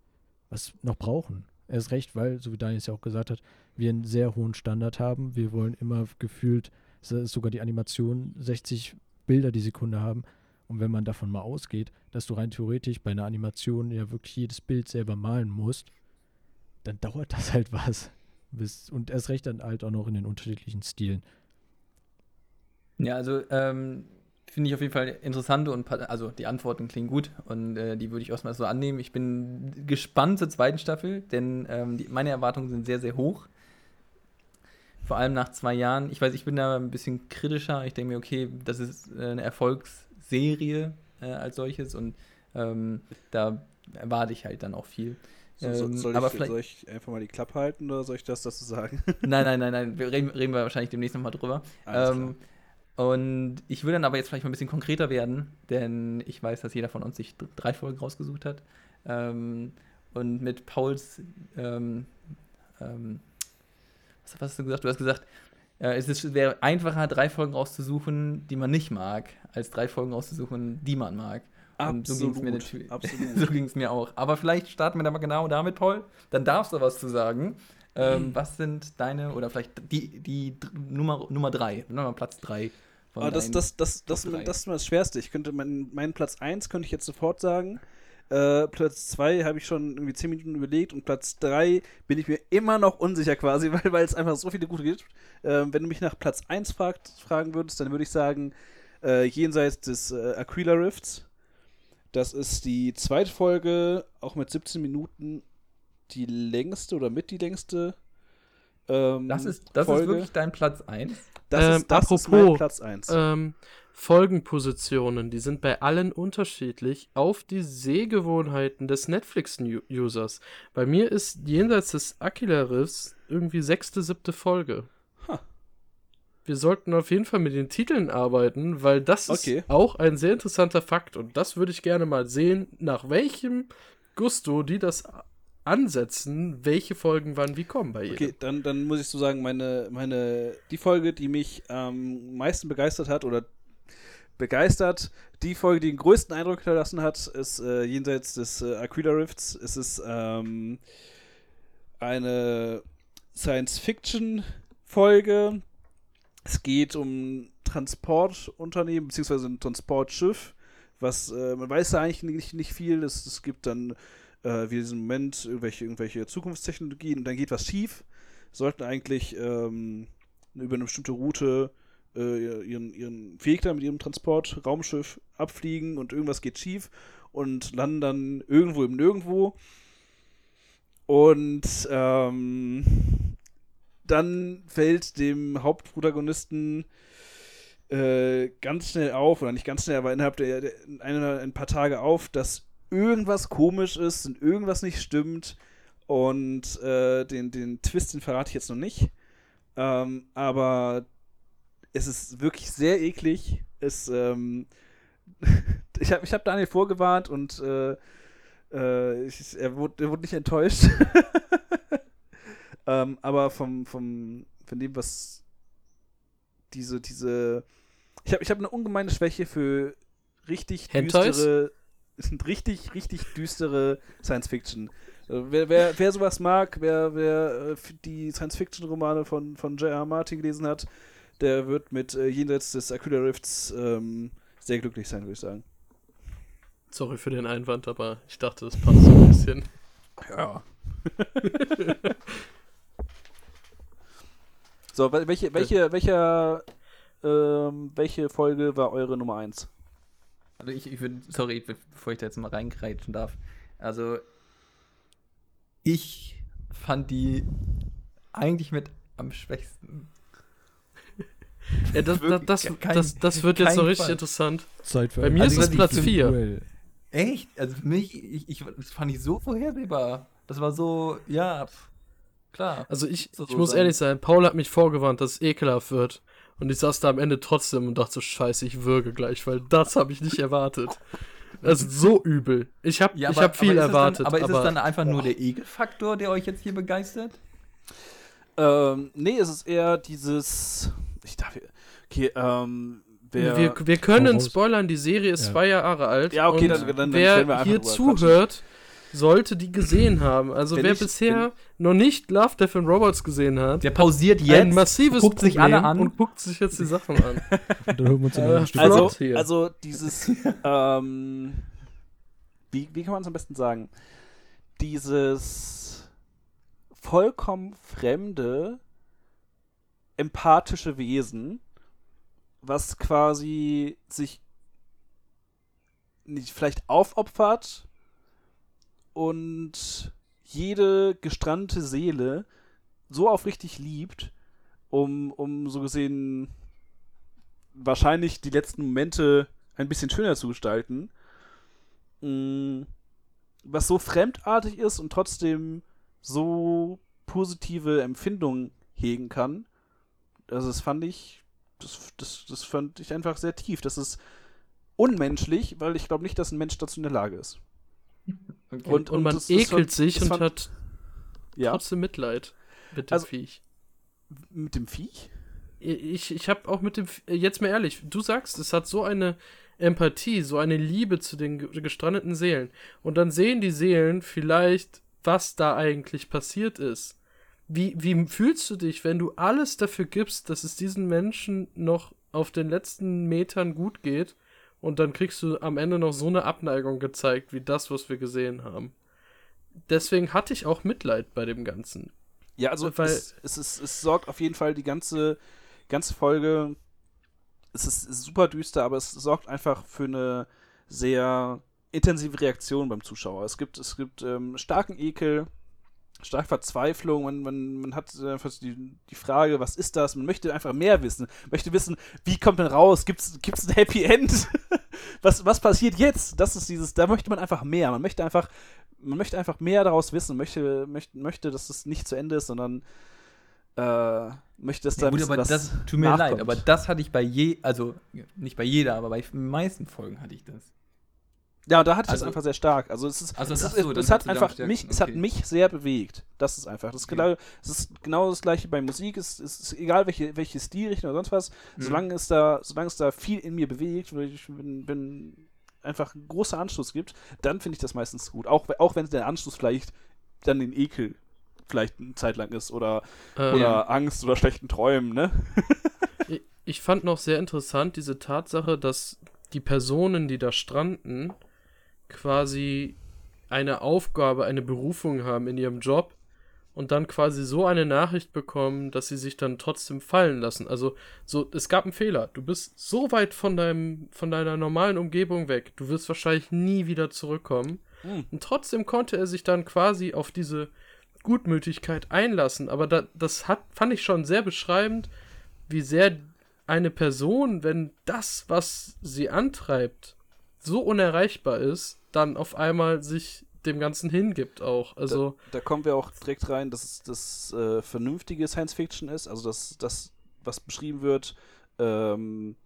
was noch brauchen. Erst recht, weil, so wie Daniel es ja auch gesagt hat, wir einen sehr hohen Standard haben. Wir wollen immer gefühlt sogar die Animation 60 Bilder die Sekunde haben. Und wenn man davon mal ausgeht, dass du rein theoretisch bei einer Animation ja wirklich jedes Bild selber malen musst, dann dauert das halt was. Und erst recht dann halt auch noch in den unterschiedlichen Stilen. Ja, also ähm, finde ich auf jeden Fall interessante und also die Antworten klingen gut und äh, die würde ich erstmal so annehmen. Ich bin gespannt zur zweiten Staffel, denn ähm, die, meine Erwartungen sind sehr, sehr hoch. Vor allem nach zwei Jahren. Ich weiß, ich bin da ein bisschen kritischer. Ich denke mir, okay, das ist äh, eine Erfolgsserie äh, als solches und ähm, da erwarte ich halt dann auch viel. So, so, Ähm, soll, aber ich, vielleicht- soll ich einfach mal die Klappe halten oder soll ich das dazu sagen? Nein, nein, nein, nein, wir reden, reden wir wahrscheinlich demnächst nochmal drüber. Alles Ähm, und ich will dann aber jetzt vielleicht mal ein bisschen konkreter werden, denn ich weiß, dass jeder von uns sich drei Folgen rausgesucht hat. Ähm, und mit Pauls, ähm, ähm, was, hast du gesagt? Du hast gesagt, äh, es ist- wäre einfacher, drei Folgen rauszusuchen, die man nicht mag, als drei Folgen rauszusuchen, die man mag. Und so ging es mir natürlich. absolut. so ging es mir auch. Aber vielleicht starten wir da mal genau damit, Paul. Dann darfst du was zu sagen. Ähm, was sind deine, oder vielleicht die, die Nummer, Nummer drei, Nummer Platz drei Aber das, das, das, das, drei. das ist mal das Schwerste. Ich könnte meinen, meinen Platz 1 könnte ich jetzt sofort sagen. Äh, Platz 2 habe ich schon irgendwie 10 Minuten überlegt und Platz 3 bin ich mir immer noch unsicher quasi, weil, weil es einfach so viele gute gibt. Ähm, wenn du mich nach Platz 1 fragt, fragen würdest, dann würde ich sagen, äh, jenseits des äh, Aquila Rifts. Das ist die zweite Folge, auch mit 17 Minuten, die längste oder mit die längste. Ähm, Das ist, das ist Folge. wirklich dein Platz 1. das Ähm, ist, das ist mein apropos, Platz 1. Ähm, Folgenpositionen, die sind bei allen unterschiedlich auf die Sehgewohnheiten des Netflix-Users. Bei mir ist jenseits des Aquila Riffs irgendwie sechste, siebte Folge. Wir sollten auf jeden Fall mit den Titeln arbeiten, weil das Okay. ist auch ein sehr interessanter Fakt und das würde ich gerne mal sehen, nach welchem Gusto die das ansetzen, welche Folgen wann wie kommen bei jedem. Okay, dann, dann muss ich so sagen, meine, meine, die Folge, die mich am meisten begeistert hat oder begeistert, die Folge, die den größten Eindruck hinterlassen hat, ist äh, jenseits des äh, Aquila Rifts. Es ist ähm, eine Science-Fiction-Folge. Es geht um Transportunternehmen, beziehungsweise ein Transportschiff, was, äh, man weiß da eigentlich nicht, nicht viel. Es, es gibt dann äh, wie in diesem Moment irgendwelche, irgendwelche Zukunftstechnologien und dann geht was schief. Sollten eigentlich ähm, über eine bestimmte Route äh, ihren, ihren da mit ihrem Transportraumschiff abfliegen und irgendwas geht schief und landen dann irgendwo im Nirgendwo. Und ähm, dann fällt dem Hauptprotagonisten äh, ganz schnell auf, oder nicht ganz schnell, aber innerhalb der, der einer, ein paar Tage auf, dass irgendwas komisch ist und irgendwas nicht stimmt. Und äh, den, den Twist, den verrate ich jetzt noch nicht. Ähm, aber es ist wirklich sehr eklig. Es, ähm, ich habe ich hab Daniel vorgewarnt und äh, äh, ich, er, wurde, er wurde nicht enttäuscht. ähm, aber vom, vom, von dem, was diese, diese. Ich habe ich hab eine ungemeine Schwäche für richtig Hentais? düstere. Sind richtig, richtig düstere Science Fiction. Äh, Wer, wer, wer sowas mag, wer, wer äh, die Science-Fiction-Romane von, von J.R. Martin gelesen hat, der wird mit äh, Jenseits des Aquila Rifts ähm, sehr glücklich sein, würde ich sagen. Sorry für den Einwand, aber ich dachte, das passt so ein bisschen. Ja. so, wel- welche, welche, welcher, ähm, welche Folge war eure Nummer 1? Also ich, ich würde, sorry, be- bevor ich da jetzt mal reingreitschen darf. Also ich fand die eigentlich mit am schwächsten. Ja, das, das, Wirklich das, kein- das, das wird jetzt so richtig Fall. interessant. Zeit für Bei mir ist es. Platz vier. Duell. Echt? Also für mich, ich, ich, das fand ich so vorhersehbar. Das war so, ja, pf, klar. Also ich, So ich muss sein. ehrlich sein, Paul hat mich vorgewarnt, dass es ekelhaft wird. Und ich saß da am Ende trotzdem und dachte so, scheiße, ich würge gleich, weil das habe ich nicht erwartet. Das ist so übel. Ich habe Ja, ich aber- hab viel aber erwartet. Dann, aber ist es dann einfach nur Boah. der Ekelfaktor, der euch jetzt hier begeistert? Ähm, nee, es ist eher dieses. Ich darf. Okay, ähm. Wer, wir, wir können spoilern, die Serie ist Ja. zwei Jahre alt. Ja, okay, und dann- dann- dann wer können wir einfach hier zuhört, sollte die gesehen haben. Also Wenn wer ich- bisher noch nicht Love, Death and Robots gesehen hat, Der pausiert ein jetzt, massives guckt sich alle an. und guckt sich jetzt die Sachen an. Und dann hören wir uns in Äh, also, hier. also dieses. ähm, wie, wie kann man es am besten sagen? Dieses vollkommen fremde, empathische Wesen, was quasi sich nicht vielleicht aufopfert und jede gestrandete Seele so aufrichtig liebt, um, um so gesehen wahrscheinlich die letzten Momente ein bisschen schöner zu gestalten. Mm, Was so fremdartig ist und trotzdem so positive Empfindungen hegen kann. Also das fand ich, das, das, das fand ich einfach sehr tief. Das ist unmenschlich, weil ich glaube nicht, dass ein Mensch dazu in der Lage ist. Okay. Und, und, man das- das ekelt sich das und fand- hat Ja, trotzdem Mitleid mit dem Also- Viech. mit dem Viech? Ich, ich habe auch mit dem, F- jetzt mal ehrlich, du sagst, es hat so eine Empathie, so eine Liebe zu den ge- gestrandeten Seelen. Und dann sehen die Seelen vielleicht, was da eigentlich passiert ist. Wie, wie fühlst du dich, wenn du alles dafür gibst, dass es diesen Menschen noch auf den letzten Metern gut geht und dann kriegst du am Ende noch so eine Abneigung gezeigt, wie das, was wir gesehen haben. Deswegen hatte ich auch Mitleid bei dem Ganzen. Ja, also Weil- es, es, ist, es sorgt auf jeden Fall die ganze, ganze Folge. Es ist, es ist super düster, aber es sorgt einfach für eine sehr intensive Reaktion beim Zuschauer. Es gibt, es gibt ähm, starken Ekel, starke Verzweiflung. Man, man, man hat einfach die, die Frage, was ist das? Man möchte einfach mehr wissen. Möchte wissen, wie kommt man raus? Gibt es ein Happy End? was, was passiert jetzt? Das ist dieses, da möchte man einfach mehr. Man möchte einfach, man möchte einfach mehr daraus wissen, möchte, möchte, möchte, dass es nicht zu Ende ist, sondern äh, möchte, dass da Ja, gut, aber das tut mir leid, nachkommt. aber das hatte ich bei je, also nicht bei jeder, aber bei den meisten Folgen hatte ich das. Ja, da hatte ich Also- das einfach sehr stark. Also es ist, Also es, ist, so, es, hat einfach mich, stärksten, es hat okay. mich sehr bewegt. Das ist einfach. Das ist, Okay. genau, es ist genau das gleiche bei Musik. Es, es ist egal welche, welche Stilrichtung oder sonst was. Mhm. Solange es da, solange es da viel in mir bewegt, weil ich bin, bin einfach ein großer Anschluss gibt, dann finde ich das meistens gut. Auch, auch wenn der Anschluss vielleicht dann den Ekel vielleicht eine Zeit lang ist oder, Äh, oder Angst oder schlechten Träumen, ne? Ich, ich fand noch sehr interessant diese Tatsache, dass die Personen, die da stranden, quasi eine Aufgabe, eine Berufung haben in ihrem Job und dann quasi so eine Nachricht bekommen, dass sie sich dann trotzdem fallen lassen. Also so, es gab einen Fehler. Du bist so weit von deinem, von deiner normalen Umgebung weg. Du wirst wahrscheinlich nie wieder zurückkommen. Hm. Und trotzdem konnte er sich dann quasi auf diese Gutmütigkeit einlassen. Aber da, das hat, fand ich schon sehr beschreibend, wie sehr eine Person, wenn das, was sie antreibt, so unerreichbar ist, dann auf einmal sich dem Ganzen hingibt auch. Also, Da kommen wir auch direkt rein, dass es das äh, vernünftige Science Fiction ist, also dass das, was beschrieben wird, ähm,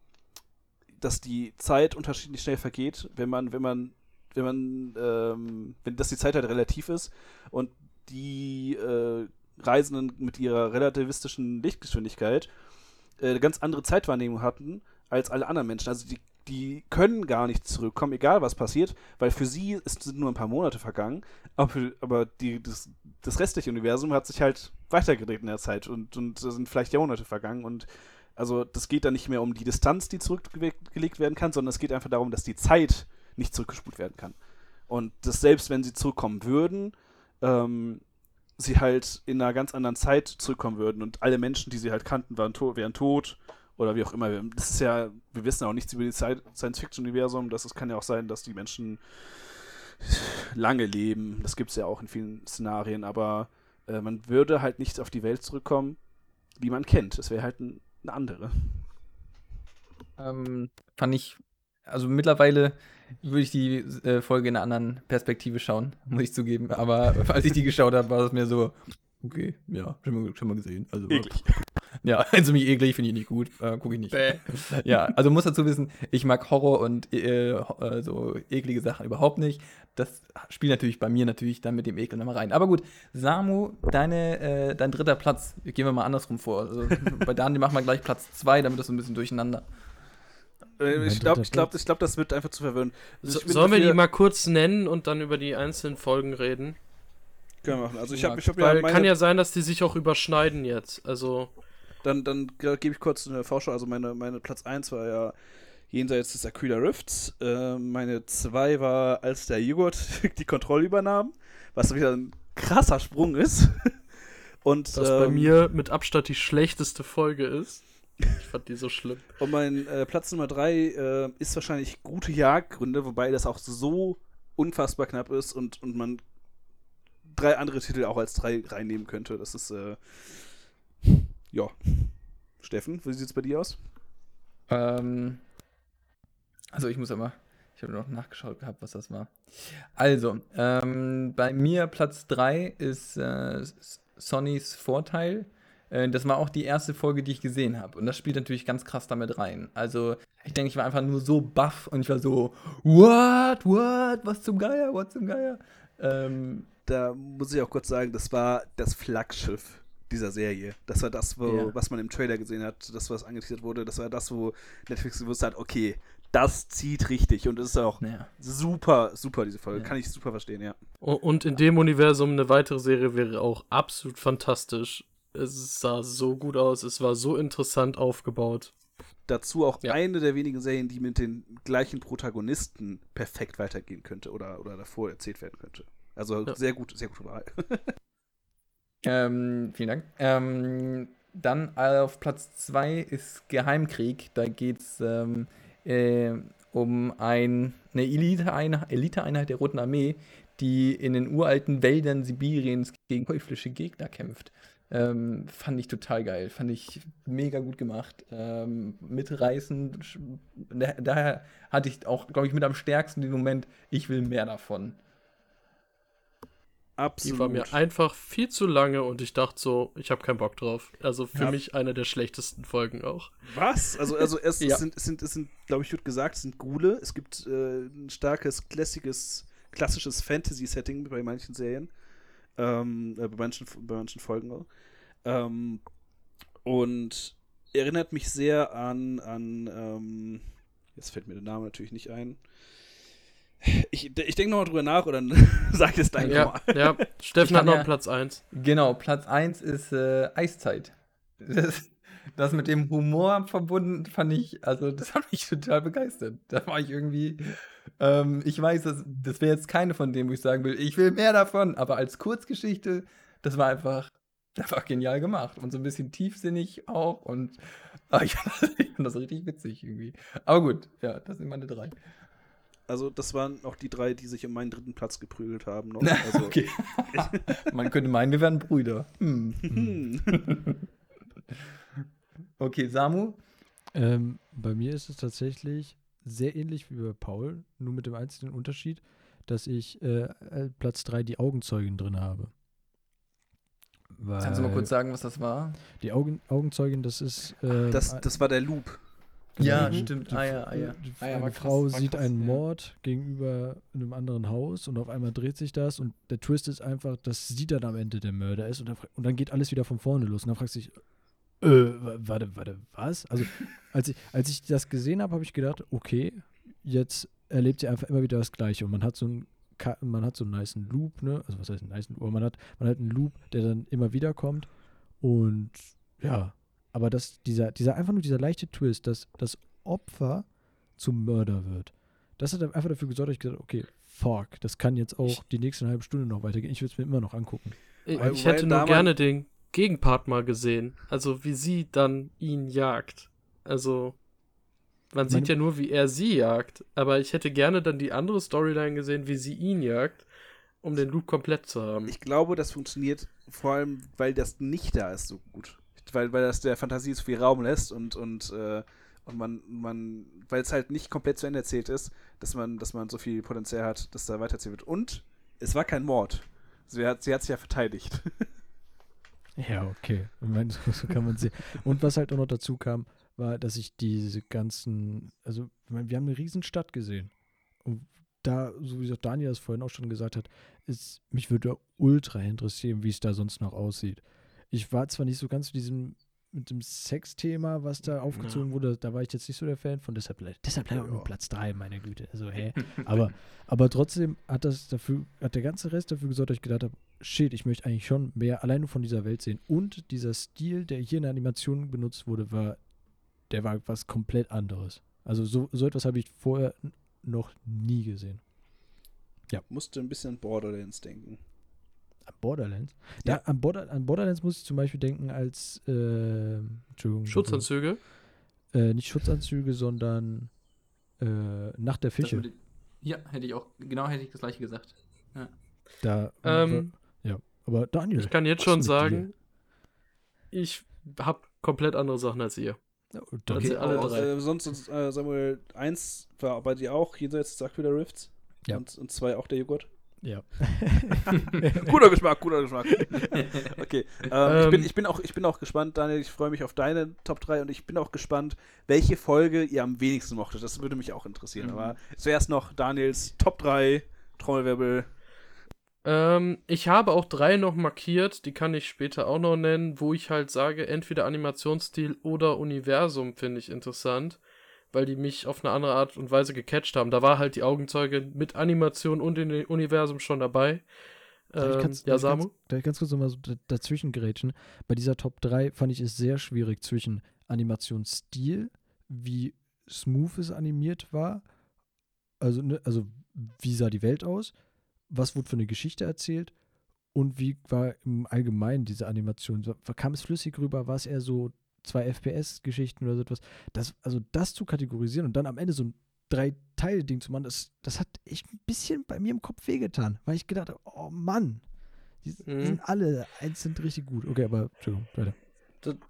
dass die Zeit unterschiedlich schnell vergeht, wenn man, wenn man, wenn man, ähm, wenn dass die Zeit halt relativ ist und die äh, Reisenden mit ihrer relativistischen Lichtgeschwindigkeit äh, eine ganz andere Zeitwahrnehmung hatten als alle anderen Menschen. Also die, die können gar nicht zurückkommen, egal was passiert, weil für sie ist, sind nur ein paar Monate vergangen, aber, aber die, das, das restliche Universum hat sich halt weitergedreht in der Zeit und, und sind vielleicht Jahrhunderte vergangen und also das geht dann nicht mehr um die Distanz, die zurückgelegt werden kann, sondern es geht einfach darum, dass die Zeit nicht zurückgespult werden kann. Und dass selbst wenn sie zurückkommen würden, ähm, sie halt in einer ganz anderen Zeit zurückkommen würden und alle Menschen, die sie halt kannten, waren to wären tot oder wie auch immer. Das ist ja, wir wissen auch nichts über die Zeit- Science-Fiction-Universum. Das kann ja auch sein, dass die Menschen lange leben. Das gibt es ja auch in vielen Szenarien, aber äh, man würde halt nicht auf die Welt zurückkommen, die man kennt. Es wäre halt ein, eine andere. Ähm, fand ich, also mittlerweile würde ich die äh, Folge in einer anderen Perspektive schauen, muss ich zugeben. Aber als ich die geschaut habe, war es mir so, okay, ja, schon mal, schon mal gesehen. Also, Eklig. Ja, also mich eklig finde ich nicht gut, äh, gucke ich nicht. Bäh. Ja, also muss dazu wissen, ich mag Horror und äh, äh, so eklige Sachen überhaupt nicht. Das spielt natürlich bei mir natürlich dann mit dem Ekel nochmal rein. Aber gut, Samu, deine, äh, dein dritter Platz, gehen wir mal andersrum vor. Also, bei Daniel machen wir gleich Platz zwei, damit das so ein bisschen durcheinander. Äh, Mein ich glaube, ich glaub, ich glaub, das wird einfach zu verwirren. Also so, sollen wir die mal kurz nennen und dann über die einzelnen Folgen reden? Können wir machen. Also ich habe ich hab ja Weil meine, kann ja sein, dass die sich auch überschneiden jetzt. Also, Dann, dann ge- gebe ich kurz eine Vorschau. Also meine, meine Platz 1 war ja jenseits des Aquila Rifts. Äh, meine 2 war, als der Joghurt die Kontrolle übernahm, was wieder ein krasser Sprung ist. Und, was bei ähm, mir mit Abstand die schlechteste Folge ist. Ich fand die so schlimm. Und mein äh, Platz Nummer 3 äh, ist wahrscheinlich gute Jagdgründe, wobei das auch so unfassbar knapp ist und, und man drei andere Titel auch als drei reinnehmen könnte. Das ist, äh, ja. Steffen, wie sieht es bei dir aus? Ähm, also ich muss aber, ich habe noch nachgeschaut gehabt, was das war. Also, ähm, bei mir Platz 3 ist äh, Sonnys Vorteil. Äh, das war auch die erste Folge, die ich gesehen habe. Und das spielt natürlich ganz krass damit rein. Also, ich denke, ich war einfach nur so baff und ich war so, what, what, was zum Geier, what zum Geier. Ähm, Da muss ich auch kurz sagen, das war das Flaggschiff dieser Serie. Das war das, wo, Ja. was man im Trailer gesehen hat, das, was angeteasert wurde. Das war das, wo Netflix gewusst hat, okay, das zieht richtig und es ist auch naja. super, super, diese Folge. Ja. Kann ich super verstehen, ja. Und in dem Universum eine weitere Serie wäre auch absolut fantastisch. Es sah so gut aus, es war so interessant aufgebaut. dazu auch Ja. eine der wenigen Serien, die mit den gleichen Protagonisten perfekt weitergehen könnte oder, oder davor erzählt werden könnte. Also Ja. sehr gut, sehr gute Wahl. Ähm, vielen Dank. Ähm, dann auf Platz 2 ist Geheimkrieg. Da geht es ähm, äh, um ein, eine Elite-Einheit, Elite-Einheit der Roten Armee, die in den uralten Wäldern Sibiriens gegen teuflische Gegner kämpft. Ähm, fand ich total geil. Fand ich mega gut gemacht. Ähm, Da, daher hatte ich auch, glaube ich, mit am stärksten den Moment, ich will mehr davon. Die Absolut. war mir einfach viel zu lange und ich dachte so, ich habe keinen Bock drauf. Also für Ja. mich eine der schlechtesten Folgen auch. Was? Also, also es, Ja. es sind, es sind, es sind glaube ich, wird gesagt, es sind Gule. Es gibt äh, ein starkes, klassisches, klassisches Fantasy-Setting bei manchen Serien. Ähm, äh, bei, manchen, bei manchen Folgen auch. Ähm, und erinnert mich sehr an, an ähm, jetzt fällt mir der Name natürlich nicht ein. Ich, ich denke nochmal drüber nach oder sag ich es gleich Ja, nochmal. ja. Steffen hat noch ja- Platz 1. Genau, Platz 1 ist äh, Eiszeit. Das, das mit dem Humor verbunden fand ich, also das hat mich total begeistert. Da war ich irgendwie, ähm, ich weiß, das, das wäre jetzt keine von denen, wo ich sagen will, ich will mehr davon, aber als Kurzgeschichte, das war einfach, einfach genial gemacht und so ein bisschen tiefsinnig auch und ah, ich, fand das, ich fand das richtig witzig irgendwie. Aber gut, ja, das sind meine drei. Also, das waren auch die drei, die sich um meinen dritten Platz geprügelt haben. Noch. Also, okay. Man könnte meinen, wir wären Brüder. Hm. Hm. Okay, Samu? Ähm, bei mir ist es tatsächlich sehr ähnlich wie bei Paul, nur mit dem einzigen Unterschied, dass ich äh, äh, Platz 3 die Augenzeugin drin habe. Weil Kannst du mal kurz sagen, was das war? Die Augen, Augenzeugin, das ist. ähm, Das, ein- das war der Loop. Ja, die- stimmt. Die, Ah ja, ah ja. Die, Ah ja, eine krass, Frau war sieht krass, einen ja. Mord gegenüber einem anderen Haus und auf einmal dreht sich das und der Twist ist einfach, dass sie dann am Ende der Mörder ist und dann, und dann geht alles wieder von vorne los und dann fragst du dich, äh, wa- warte, warte, was? Also, als ich, als ich das gesehen habe, habe ich gedacht, okay, jetzt erlebt sie einfach immer wieder das Gleiche und man hat so einen man hat so einen nice Loop, ne? Also was heißt einen nice Loop? Aber man hat, man hat einen Loop, der dann immer wieder kommt und ja, aber dass dieser, dieser einfach nur dieser leichte Twist, dass das Opfer zum Mörder wird. Das hat einfach dafür gesorgt, dass ich gesagt habe, okay, fuck, das kann jetzt auch die nächste halbe Stunde noch weitergehen. Ich will es mir immer noch angucken. Ich, Weil- ich weil hätte nur gerne den Gegenpart mal gesehen. Also wie sie dann ihn jagt. Also man sieht ja nur, wie er sie jagt. Aber ich hätte gerne dann die andere Storyline gesehen, wie sie ihn jagt, um den Loop komplett zu haben. Ich glaube, das funktioniert vor allem, weil das nicht da ist so gut. Weil, weil das der Fantasie so viel Raum lässt und, und, äh, und man, man weil es halt nicht komplett zu Ende erzählt ist, dass man, dass man so viel Potenzial hat, dass da weitererzählt wird. Und es war kein Mord. Sie hat, sie hat sich ja verteidigt. Ja, okay. Ich meine, so, so kann man sehen. Und was halt auch noch dazu kam, war, dass ich diese ganzen, also ich meine, wir haben eine Riesenstadt gesehen. Und da, so wie auch Daniel das vorhin auch schon gesagt hat, ist, mich würde ultra interessieren, wie es da sonst noch aussieht. Ich war zwar nicht so ganz mit diesem, mit dem Sexthema, was da aufgezogen wurde, da war ich jetzt nicht so der Fan von, deshalb, deshalb bleibt auch nur Ja. Platz 3, meine Güte. Also, hä? aber, aber trotzdem hat das dafür, hat der ganze Rest dafür gesorgt, dass ich gedacht habe, shit, ich möchte eigentlich schon mehr allein nur von dieser Welt sehen. Und dieser Stil, der hier in der Animation benutzt wurde, war, der war was komplett anderes. Also so, so etwas habe ich vorher noch nie gesehen. Musste ein bisschen an Borderlands denken. An Borderlands? Ja. Ja, an, Border, an Borderlands muss ich zum Beispiel denken als, äh, Entschuldigung. Schutzanzüge? Äh, nicht Schutzanzüge, sondern äh, Nacht der Fische. den- Ja, hätte ich auch, genau hätte ich das gleiche gesagt. Da, Ähm, ja, aber Daniel. Ich kann jetzt schon sagen, ich habe komplett andere Sachen als ihr. dir? Ja, Okay. Drei. Äh, sonst, äh, Samuel, eins war bei dir auch, jenseits des Aquila Rifts. Ja. Und, und zwei auch der Joghurt. Ja. guter Geschmack, guter Geschmack. okay. Ähm, ich, Ähm, bin, ich, bin auch, ich bin auch gespannt, Daniel. Ich freue mich auf deine Top 3 und ich bin auch gespannt, welche Folge ihr am wenigsten mochtet. Das würde mich auch interessieren. Mhm. Aber zuerst noch Daniels Top 3, Trommelwirbel. Ähm, ich habe auch drei noch markiert, die kann ich später auch noch nennen, wo ich halt sage, entweder Animationsstil oder Universum finde ich interessant, weil die mich auf eine andere Art und Weise gecatcht haben. Da war halt die Augenzeuge mit Animation und in dem Universum schon dabei. Ähm, ja, Samu? Ich ganz kurz nochmal so da- dazwischen gerätschen? Bei dieser Top 3 fand ich es sehr schwierig zwischen Animationsstil, wie smooth es animiert war. Also, ne, also wie sah die Welt aus? Was wurde für eine Geschichte erzählt? Und wie war im Allgemeinen diese Animation? Kam es flüssig rüber? War es eher so zwei FPS-Geschichten oder so etwas? Das, also das zu kategorisieren und dann am Ende so ein Drei-Teile-Ding zu machen, das, das hat echt ein bisschen bei mir im Kopf wehgetan, weil ich gedacht habe, oh Mann, die, Mhm. sind alle einzeln richtig gut. Okay, aber Entschuldigung, weiter.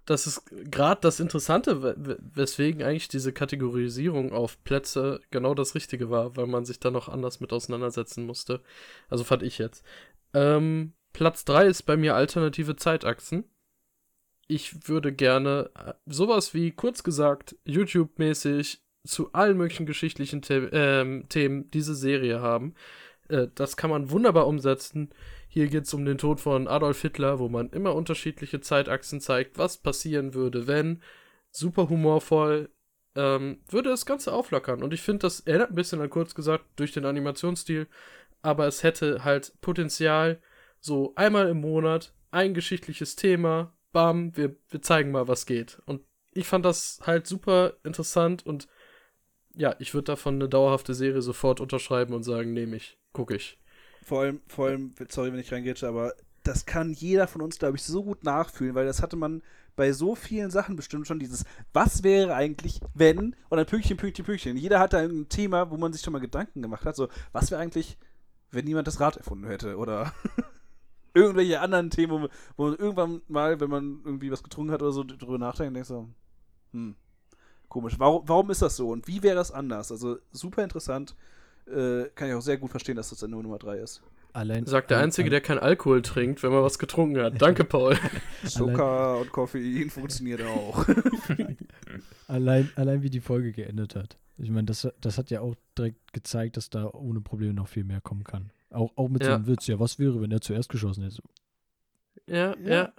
Das ist gerade das Interessante, we- we- weswegen eigentlich diese Kategorisierung auf Plätze genau das Richtige war, weil man sich da noch anders mit auseinandersetzen musste. Also fand ich jetzt. Ähm, Platz 3 ist bei mir alternative Zeitachsen. Ich würde gerne äh, sowas wie, kurz gesagt, YouTube-mäßig zu allen möglichen geschichtlichen The ähm, Themen diese Serie haben. Äh, das kann man wunderbar umsetzen. Hier geht es um den Tod von Adolf Hitler, wo man immer unterschiedliche Zeitachsen zeigt, was passieren würde, wenn. Super humorvoll. Ähm, würde das Ganze auflockern. Und ich finde, das erinnert ein bisschen an kurz gesagt durch den Animationsstil. Aber es hätte halt Potenzial, so einmal im Monat ein geschichtliches Thema. Bam, wir, wir zeigen mal, was geht. Und ich fand das halt super interessant und ja, ich würde davon eine dauerhafte Serie sofort unterschreiben und sagen, nehme ich, gucke ich. Vor allem, vor allem, sorry, wenn ich reingehe, aber das kann jeder von uns, glaube ich, so gut nachfühlen, weil das hatte man bei so vielen Sachen bestimmt schon dieses, was wäre eigentlich, wenn, und dann Pünktchen, Pünktchen, Pünktchen. Jeder hatte ein Thema, wo man sich schon mal Gedanken gemacht hat, so, was wäre eigentlich, wenn niemand das Rad erfunden hätte, oder irgendwelche anderen Themen, wo, wo man irgendwann mal, wenn man irgendwie was getrunken hat oder so, drüber nachdenkt, denkt so, hm, komisch, warum, warum ist das so und wie wäre das anders? Also super interessant, äh, kann ich auch sehr gut verstehen, dass das dann nur Nummer 3 ist. Allein, Sagt der Einzige, der kein Alkohol trinkt, wenn man was getrunken hat. Danke, Paul. Zucker und Koffein funktioniert auch. Allein, allein wie die Folge geendet hat. Ich meine, das, das hat ja auch direkt gezeigt, dass da ohne Probleme noch viel mehr kommen kann. Auch, auch mit so Ja. einem Witz, ja, was wäre, wenn er zuerst geschossen hätte? So, Ja, Ja. ja.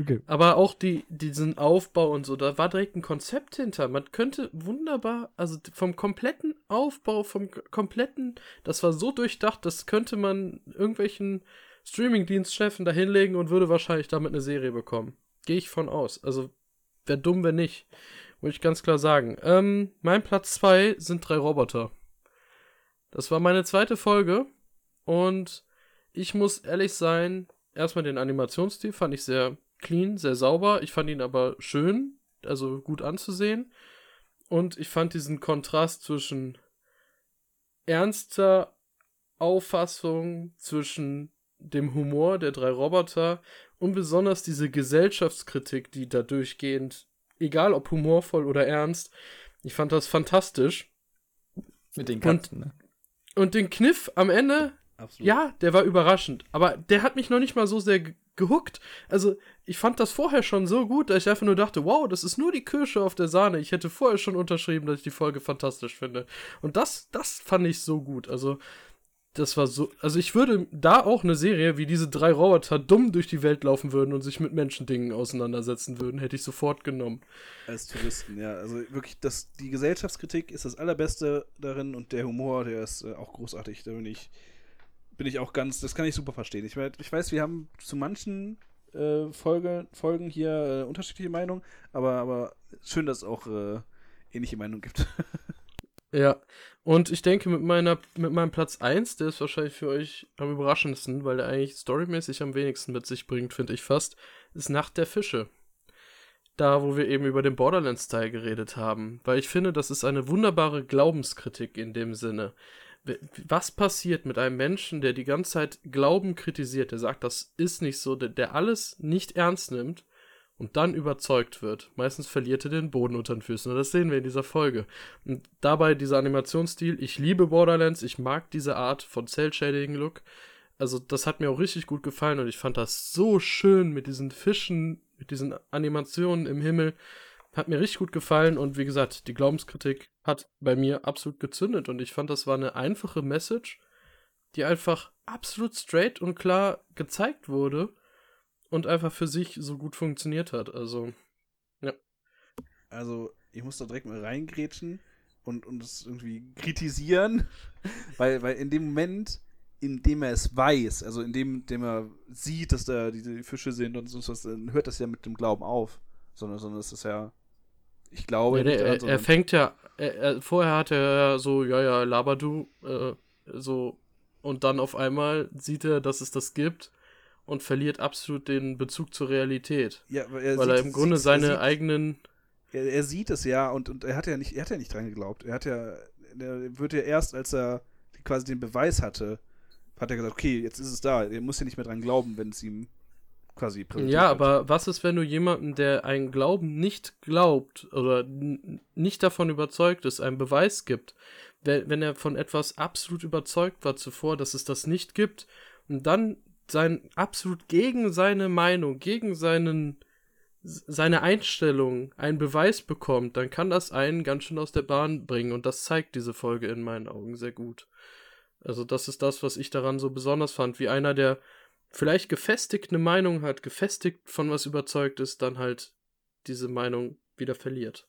Okay. Aber auch die, diesen Aufbau und so, da war direkt ein Konzept hinter. Man könnte wunderbar, also vom kompletten Aufbau, vom kompletten, das war so durchdacht, das könnte man irgendwelchen Streaming-Dienstchefen da hinlegen und würde wahrscheinlich damit eine Serie bekommen. Gehe ich von aus. Also, wäre dumm, wenn nicht. Muss ich ganz klar sagen. Ähm, mein Platz 2 sind drei Roboter. Das war meine zweite Folge und ich muss ehrlich sein, erstmal den Animationsstil fand ich sehr clean, sehr sauber. Ich fand ihn aber schön, also gut anzusehen. Und ich fand diesen Kontrast zwischen ernster Auffassung, zwischen dem Humor der drei Roboter und besonders diese Gesellschaftskritik, die da durchgehend, egal ob humorvoll oder ernst, ich fand das fantastisch. Mit den Katzen, ne? Und den Kniff am Ende, Absolut. ja, der war überraschend. Aber der hat mich noch nicht mal so sehr ge- gehuckt. Also, ich fand das vorher schon so gut, dass ich einfach nur dachte, wow, das ist nur die Kirsche auf der Sahne. Ich hätte vorher schon unterschrieben, dass ich die Folge fantastisch finde. Und das, das fand ich so gut. Also, das war so. Also, ich würde da auch eine Serie, wie diese drei Roboter dumm durch die Welt laufen würden und sich mit Menschendingen auseinandersetzen würden, hätte ich sofort genommen. Als Touristen, ja. Also wirklich, das, die Gesellschaftskritik ist das Allerbeste darin und der Humor, der ist äh, auch großartig. Da bin ich, bin ich auch ganz, das kann ich super verstehen. Ich, ich weiß, wir haben zu manchen äh, Folge, Folgen hier äh, unterschiedliche Meinungen, aber, aber schön, dass es auch äh, ähnliche Meinungen gibt. Ja, und ich denke, mit, meiner, mit meinem Platz 1, der ist wahrscheinlich für euch am überraschendsten, weil der eigentlich storymäßig am wenigsten mit sich bringt, finde ich fast, ist Nacht der Fische. Da, wo wir eben über den Borderlands-Teil geredet haben. Weil ich finde, das ist eine wunderbare Glaubenskritik in dem Sinne. Was passiert mit einem Menschen, der die ganze Zeit Glauben kritisiert, der sagt, das ist nicht so, der, der alles nicht ernst nimmt und dann überzeugt wird? Meistens verliert er den Boden unter den Füßen. Und das sehen wir in dieser Folge. Und dabei dieser Animationsstil, ich liebe Borderlands, ich mag diese Art von Cell-Shading-Look. Also das hat mir auch richtig gut gefallen und ich fand das so schön mit diesen Fischen, mit diesen Animationen im Himmel. Hat mir richtig gut gefallen und wie gesagt, die Glaubenskritik hat bei mir absolut gezündet und ich fand, das war eine einfache Message, die einfach absolut straight und klar gezeigt wurde und einfach für sich so gut funktioniert hat. Also, Also, ich muss da direkt mal reingrätschen und, und es irgendwie kritisieren, weil, weil in dem Moment, in dem er es weiß, also in dem, dem er sieht, dass da diese Fische sind und sonst was, dann hört das ja mit dem Glauben auf. Sondern, sondern es ist ja Ich glaube Ja, daran, er, er fängt ja, er, er, vorher hat er so, ja, ja, laber du, äh, so, und dann auf einmal sieht er, dass es das gibt und verliert absolut den Bezug zur Realität. ja, weil er, weil sieht, er im Grunde sieht, seine sieht, eigenen, er, er sieht es ja und, und er hat ja nicht, er hat ja nicht dran geglaubt. Er hat ja, er wird ja erst, als er quasi den Beweis hatte, hat er gesagt, okay, jetzt ist es da. Er muss ja nicht mehr dran glauben, wenn es ihm quasi präsentiert ja, wird. aber was ist, wenn du jemanden, der einen Glauben nicht glaubt oder nicht davon überzeugt ist, einen Beweis gibt, wenn, wenn er von etwas absolut überzeugt war zuvor, dass es das nicht gibt, und dann sein absolut gegen seine Meinung, gegen seinen seine Einstellung einen Beweis bekommt, dann kann das einen ganz schön aus der Bahn bringen und das zeigt diese Folge in meinen Augen sehr gut. Also das ist das, was ich daran so besonders fand, wie einer, der vielleicht gefestigt eine Meinung hat, gefestigt von was überzeugt ist, dann halt diese Meinung wieder verliert.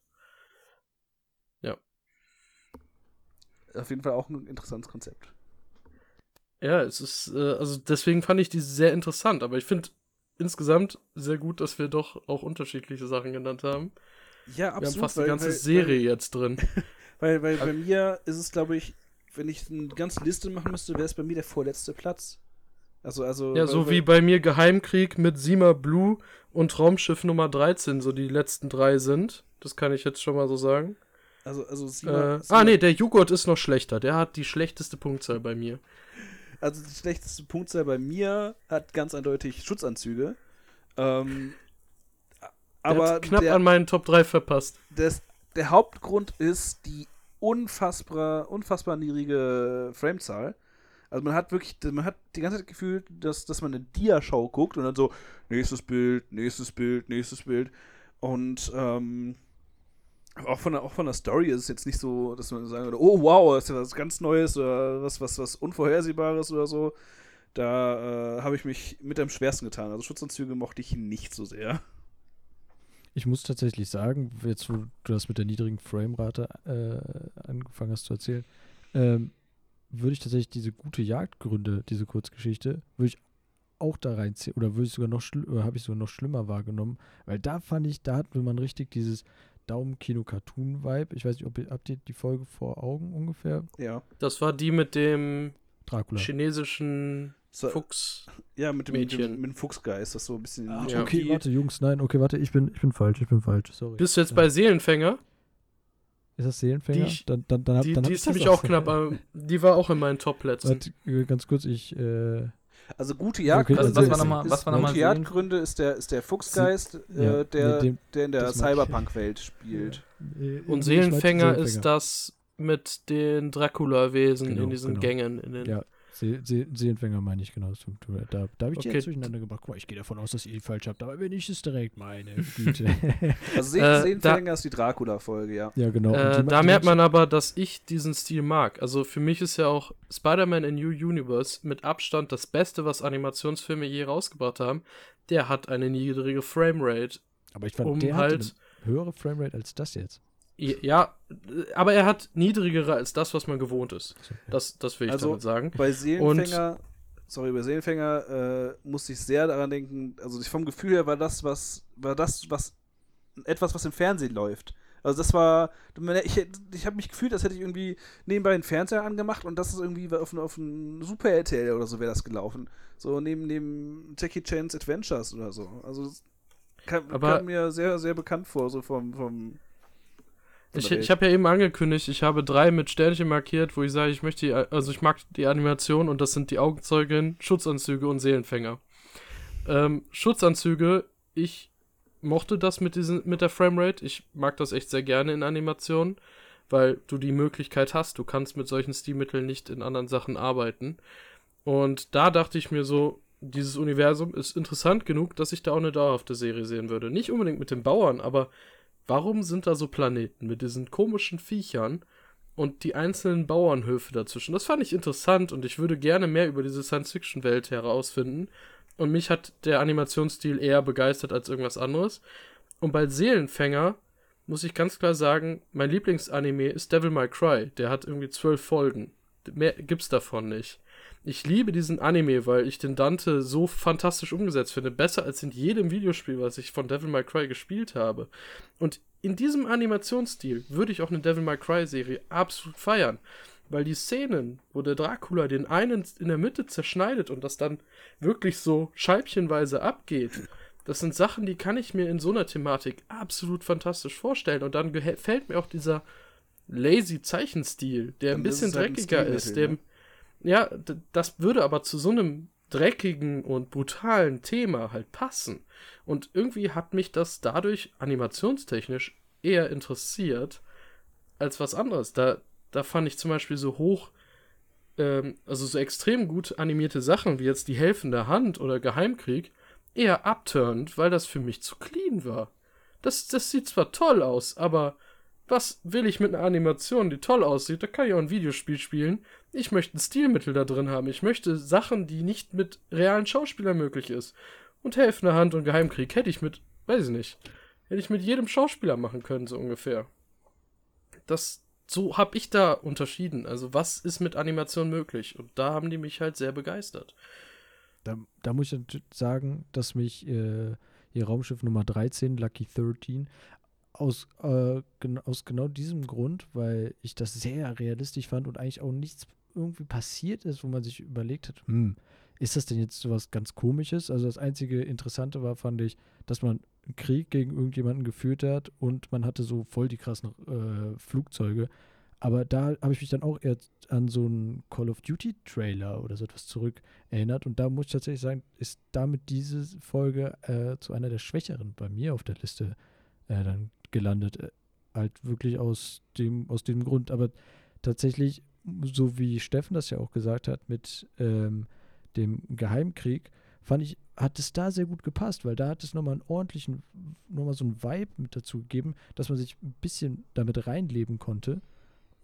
Auf jeden Fall auch ein interessantes Konzept. Ja, es ist, äh, also deswegen fand ich die sehr interessant, aber ich finde insgesamt sehr gut, dass wir doch auch unterschiedliche Sachen genannt haben. Ja, wir haben absolut. fast weil- die ganze weil- Serie jetzt drin. Weil, weil bei mir ist es, glaube ich, wenn ich eine ganze Liste machen müsste, wäre es bei mir der vorletzte Platz. Also, also. Ja, so wie bei mir Geheimkrieg mit Sima Blue und Raumschiff Nummer 13 so die letzten drei sind. Das kann ich jetzt schon mal so sagen. Also, also Sima, Äh, Sima- ah, nee, der Joghurt ist noch schlechter. Der hat die schlechteste Punktzahl bei mir. Also die schlechteste Punktzahl bei mir hat ganz eindeutig Schutzanzüge. Ähm, aber knapp der, an meinen Top 3 verpasst. das, der Hauptgrund ist die unfassbar, unfassbar niedrige Framezahl. Also man hat wirklich, man hat die ganze Zeit gefühlt, dass, dass man eine Dia-Show guckt und dann so, nächstes Bild, nächstes Bild, nächstes Bild. Und ähm, auch von, der, auch von der Story ist es jetzt nicht so, dass man sagen würde, oh wow, das ist ja was ganz Neues oder was, was, was Unvorhersehbares oder so. Da äh, habe ich mich mit am schwersten getan. Also Schutzanzüge mochte ich nicht so sehr. Ich muss tatsächlich sagen, jetzt wo du das mit der niedrigen Framerate äh, angefangen hast zu erzählen, ähm, würde ich tatsächlich diese gute Jagdgründe, diese Kurzgeschichte, würde ich auch da reinziehen oder würde ich sogar noch oder habe ich sogar noch schlimmer wahrgenommen, weil da fand ich, da hat man richtig dieses Daumen-Kino-Cartoon-Vibe. Ich weiß nicht, ob ihr, habt ihr die Folge vor Augen ungefähr? Ja. Das war die mit dem Dracula. chinesischen So, Fuchs. ja, mit dem, mit, dem, Mädchen. mit dem Fuchsgeist, das so ein bisschen. Ah, Ja. Okay, warte, Jungs, nein, okay, warte, ich bin, ich bin falsch, ich bin falsch, sorry. Bist du jetzt Ja. bei Seelenfänger? Ist das Seelenfänger? Die- dann, dann, dann, Die, dann die ist das nämlich auch knapp. ähm, die war auch in meinen Top-Plätzen. Äh, ganz kurz, ich, äh, Also gute Jagd. Okay, Was, also was ist- war nochmal, was war gute nochmal Jagdgründe ist der, ist der Fuchsgeist, Ja, äh, der, nee, dem- der in der. Cyberpunk-Welt spielt. äh, Und Seelenfänger meinte ist das mit den Dracula-Wesen Genau, in diesen genau. Gängen. In den Ja, See, Seelenfänger meine ich genau. Da, da habe ich die Okay. jetzt durcheinander gebracht. Guck mal, ich gehe davon aus, dass ihr die falsch habt, aber wenn ich es direkt meine Güte. Also Se Äh, Seelenfänger ist die Dracula-Folge, ja. ja, genau. Äh, die- da die merkt man aber, dass ich diesen Stil mag. Also für mich ist ja auch Spider-Man in New Universe mit Abstand das Beste, was Animationsfilme je rausgebracht haben. Der hat eine niedrige Framerate. Aber ich fand, um der halt- höhere Framerate als das jetzt. Ja, aber er hat niedrigere als das, was man gewohnt ist. Das, das will ich Also- damit sagen. Bei Seelenfänger, sorry, bei Seelenfänger äh, musste ich sehr daran denken, also vom Gefühl her war das, was, war das, was, etwas, was im Fernsehen läuft. Also das war, ich, ich habe mich gefühlt, als hätte ich irgendwie nebenbei den Fernseher angemacht und das ist irgendwie auf, auf ein Super RTL oder so wäre das gelaufen. So neben, neben Jackie Chan's Adventures oder so. Also das kam, kam mir sehr, sehr bekannt vor, so vom, vom Ich, ich habe ja eben angekündigt, ich habe drei mit Sternchen markiert, wo ich sage, ich möchte, die, also ich mag die Animation und das sind die Augenzeugin, Schutzanzüge und Seelenfänger. Ähm, Schutzanzüge, ich mochte das mit, diesen, mit der Framerate. Ich mag das echt sehr gerne in Animationen, weil du die Möglichkeit hast, du kannst mit solchen Stilmitteln nicht in anderen Sachen arbeiten. Und da dachte ich mir so, dieses Universum ist interessant genug, dass ich da auch eine dauerhafte Serie sehen würde. Nicht unbedingt mit den Bauern, aber warum sind da so Planeten mit diesen komischen Viechern und die einzelnen Bauernhöfe dazwischen? Das fand ich interessant und ich würde gerne mehr über diese Science-Fiction-Welt herausfinden. Und mich hat der Animationsstil eher begeistert als irgendwas anderes. Und bei Seelenfänger muss ich ganz klar sagen, mein Lieblingsanime ist Devil May Cry. Der hat irgendwie zwölf Folgen. Mehr gibt's davon nicht. Ich liebe diesen Anime, weil ich den Dante so fantastisch umgesetzt finde. Besser als in jedem Videospiel, was ich von Devil May Cry gespielt habe. Und in diesem Animationsstil würde ich auch eine Devil May Cry Serie absolut feiern. Weil die Szenen, wo der Dracula den einen in der Mitte zerschneidet und das dann wirklich so scheibchenweise abgeht, das sind Sachen, die kann ich mir in so einer Thematik absolut fantastisch vorstellen. Und dann gefällt mir auch dieser lazy Zeichenstil, der ein bisschen halt dreckiger ist. Dem, ne? Ja, das würde aber zu so einem dreckigen und brutalen Thema halt passen. Und irgendwie hat mich das dadurch animationstechnisch eher interessiert als was anderes. Da, da fand ich zum Beispiel so hoch, ähm, also so extrem gut animierte Sachen wie jetzt die helfende Hand oder Geheimkrieg eher abturnt, weil das für mich zu clean war. Das, das sieht zwar toll aus, aber was will ich mit einer Animation, die toll aussieht? Da kann ich auch ein Videospiel spielen. Ich möchte ein Stilmittel da drin haben. Ich möchte Sachen, die nicht mit realen Schauspielern möglich ist. Und Helfende Hand und Geheimkrieg hätte ich mit, weiß ich nicht, hätte ich mit jedem Schauspieler machen können, so ungefähr. Das, so habe ich da unterschieden. Also, was ist mit Animation möglich? Und da haben die mich halt sehr begeistert. Da, da muss ich sagen, dass mich äh, ihr Raumschiff Nummer 13, Lucky 13, aus, äh, gen aus genau diesem Grund, weil ich das sehr realistisch fand und eigentlich auch nichts irgendwie passiert ist, wo man sich überlegt hat, hm, ist das denn jetzt so was ganz Komisches? Also das einzige Interessante war, fand ich, dass man einen Krieg gegen irgendjemanden geführt hat und man hatte so voll die krassen äh, Flugzeuge. Aber da habe ich mich dann auch eher an so einen Call of Duty Trailer oder so etwas zurück erinnert. Und da muss ich tatsächlich sagen, ist damit diese Folge äh, zu einer der schwächeren bei mir auf der Liste äh, dann gelandet. Äh, halt wirklich aus dem, aus dem Grund. Aber tatsächlich, so wie Steffen das ja auch gesagt hat, mit ähm, dem Geheimkrieg, fand ich, hat es da sehr gut gepasst, weil da hat es nochmal einen ordentlichen, nochmal so einen Vibe mit dazu gegeben, dass man sich ein bisschen damit reinleben konnte.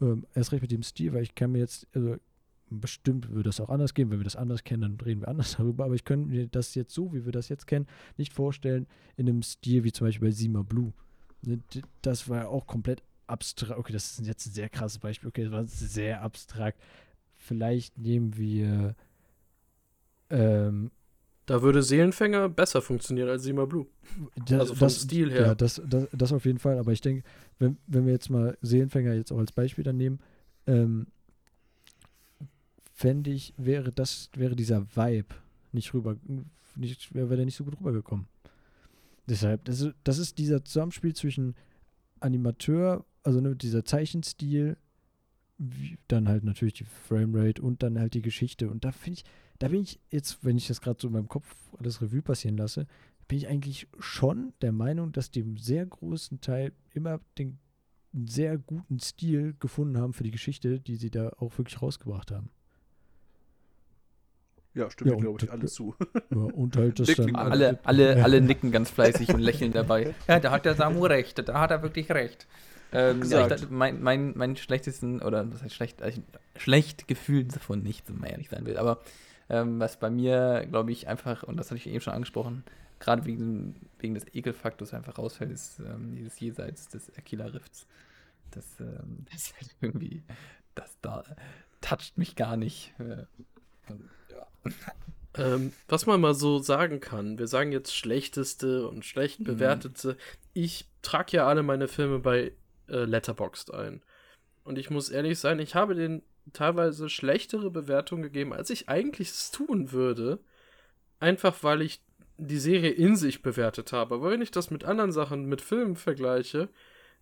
Ähm, erst recht mit dem Stil, weil ich kann mir jetzt, also bestimmt würde das auch anders gehen, wenn wir das anders kennen, dann reden wir anders darüber, aber ich könnte mir das jetzt so, wie wir das jetzt kennen, nicht vorstellen in einem Stil wie zum Beispiel bei Sima Blue. Ne, das war ja auch komplett abstrakt. Okay, das ist jetzt ein sehr krasses Beispiel. Okay, das war sehr abstrakt. Vielleicht nehmen wir. Ähm, da würde Seelenfänger besser funktionieren als Sima Blue. Das, also vom das, Stil her. Ja, das, das, das auf jeden Fall. Aber ich denke, wenn, wenn wir jetzt mal Seelenfänger jetzt auch als Beispiel dann nehmen, ähm, fände ich, wäre das, wäre dieser Vibe nicht rüber, nicht, wäre der nicht so gut rübergekommen. Deshalb, das ist, das ist dieser Zusammenspiel zwischen Animateur, also ne, dieser Zeichenstil, wie, dann halt natürlich die Framerate und dann halt die Geschichte. Und da finde ich, da bin ich jetzt, wenn ich das gerade so in meinem Kopf alles Revue passieren lasse, bin ich eigentlich schon der Meinung, dass die im sehr großen Teil immer den sehr guten Stil gefunden haben für die Geschichte, die sie da auch wirklich rausgebracht haben. Ja, stimmt, ja, glaube ich, alles zu. Ja, und halt das dann alle, alle, alle nicken ganz fleißig und lächeln dabei. Ja, da hat der Samu recht, da hat er wirklich recht. Ähm, ja, ich, mein, mein, mein schlechtesten, oder was heißt schlecht, also schlecht gefühlt davon nicht, wenn man ehrlich sein will, aber ähm, was bei mir, glaube ich, einfach, und das hatte ich eben schon angesprochen, gerade wegen, wegen des Ekelfaktors einfach rausfällt, ist ähm, dieses Jenseits des Aquila Rifts. Das, ähm, das ist halt irgendwie, das da toucht mich gar nicht. Äh, und, ähm, was man mal so sagen kann, wir sagen jetzt schlechteste und schlecht mhm. bewertete. Mhm. Ich trage ja alle meine Filme bei äh, Letterboxd ein. Und ich muss ehrlich sein, ich habe den teilweise schlechtere Bewertungen gegeben, als ich eigentlich es tun würde. Einfach weil ich die Serie in sich bewertet habe. Aber wenn ich das mit anderen Sachen, mit Filmen vergleiche,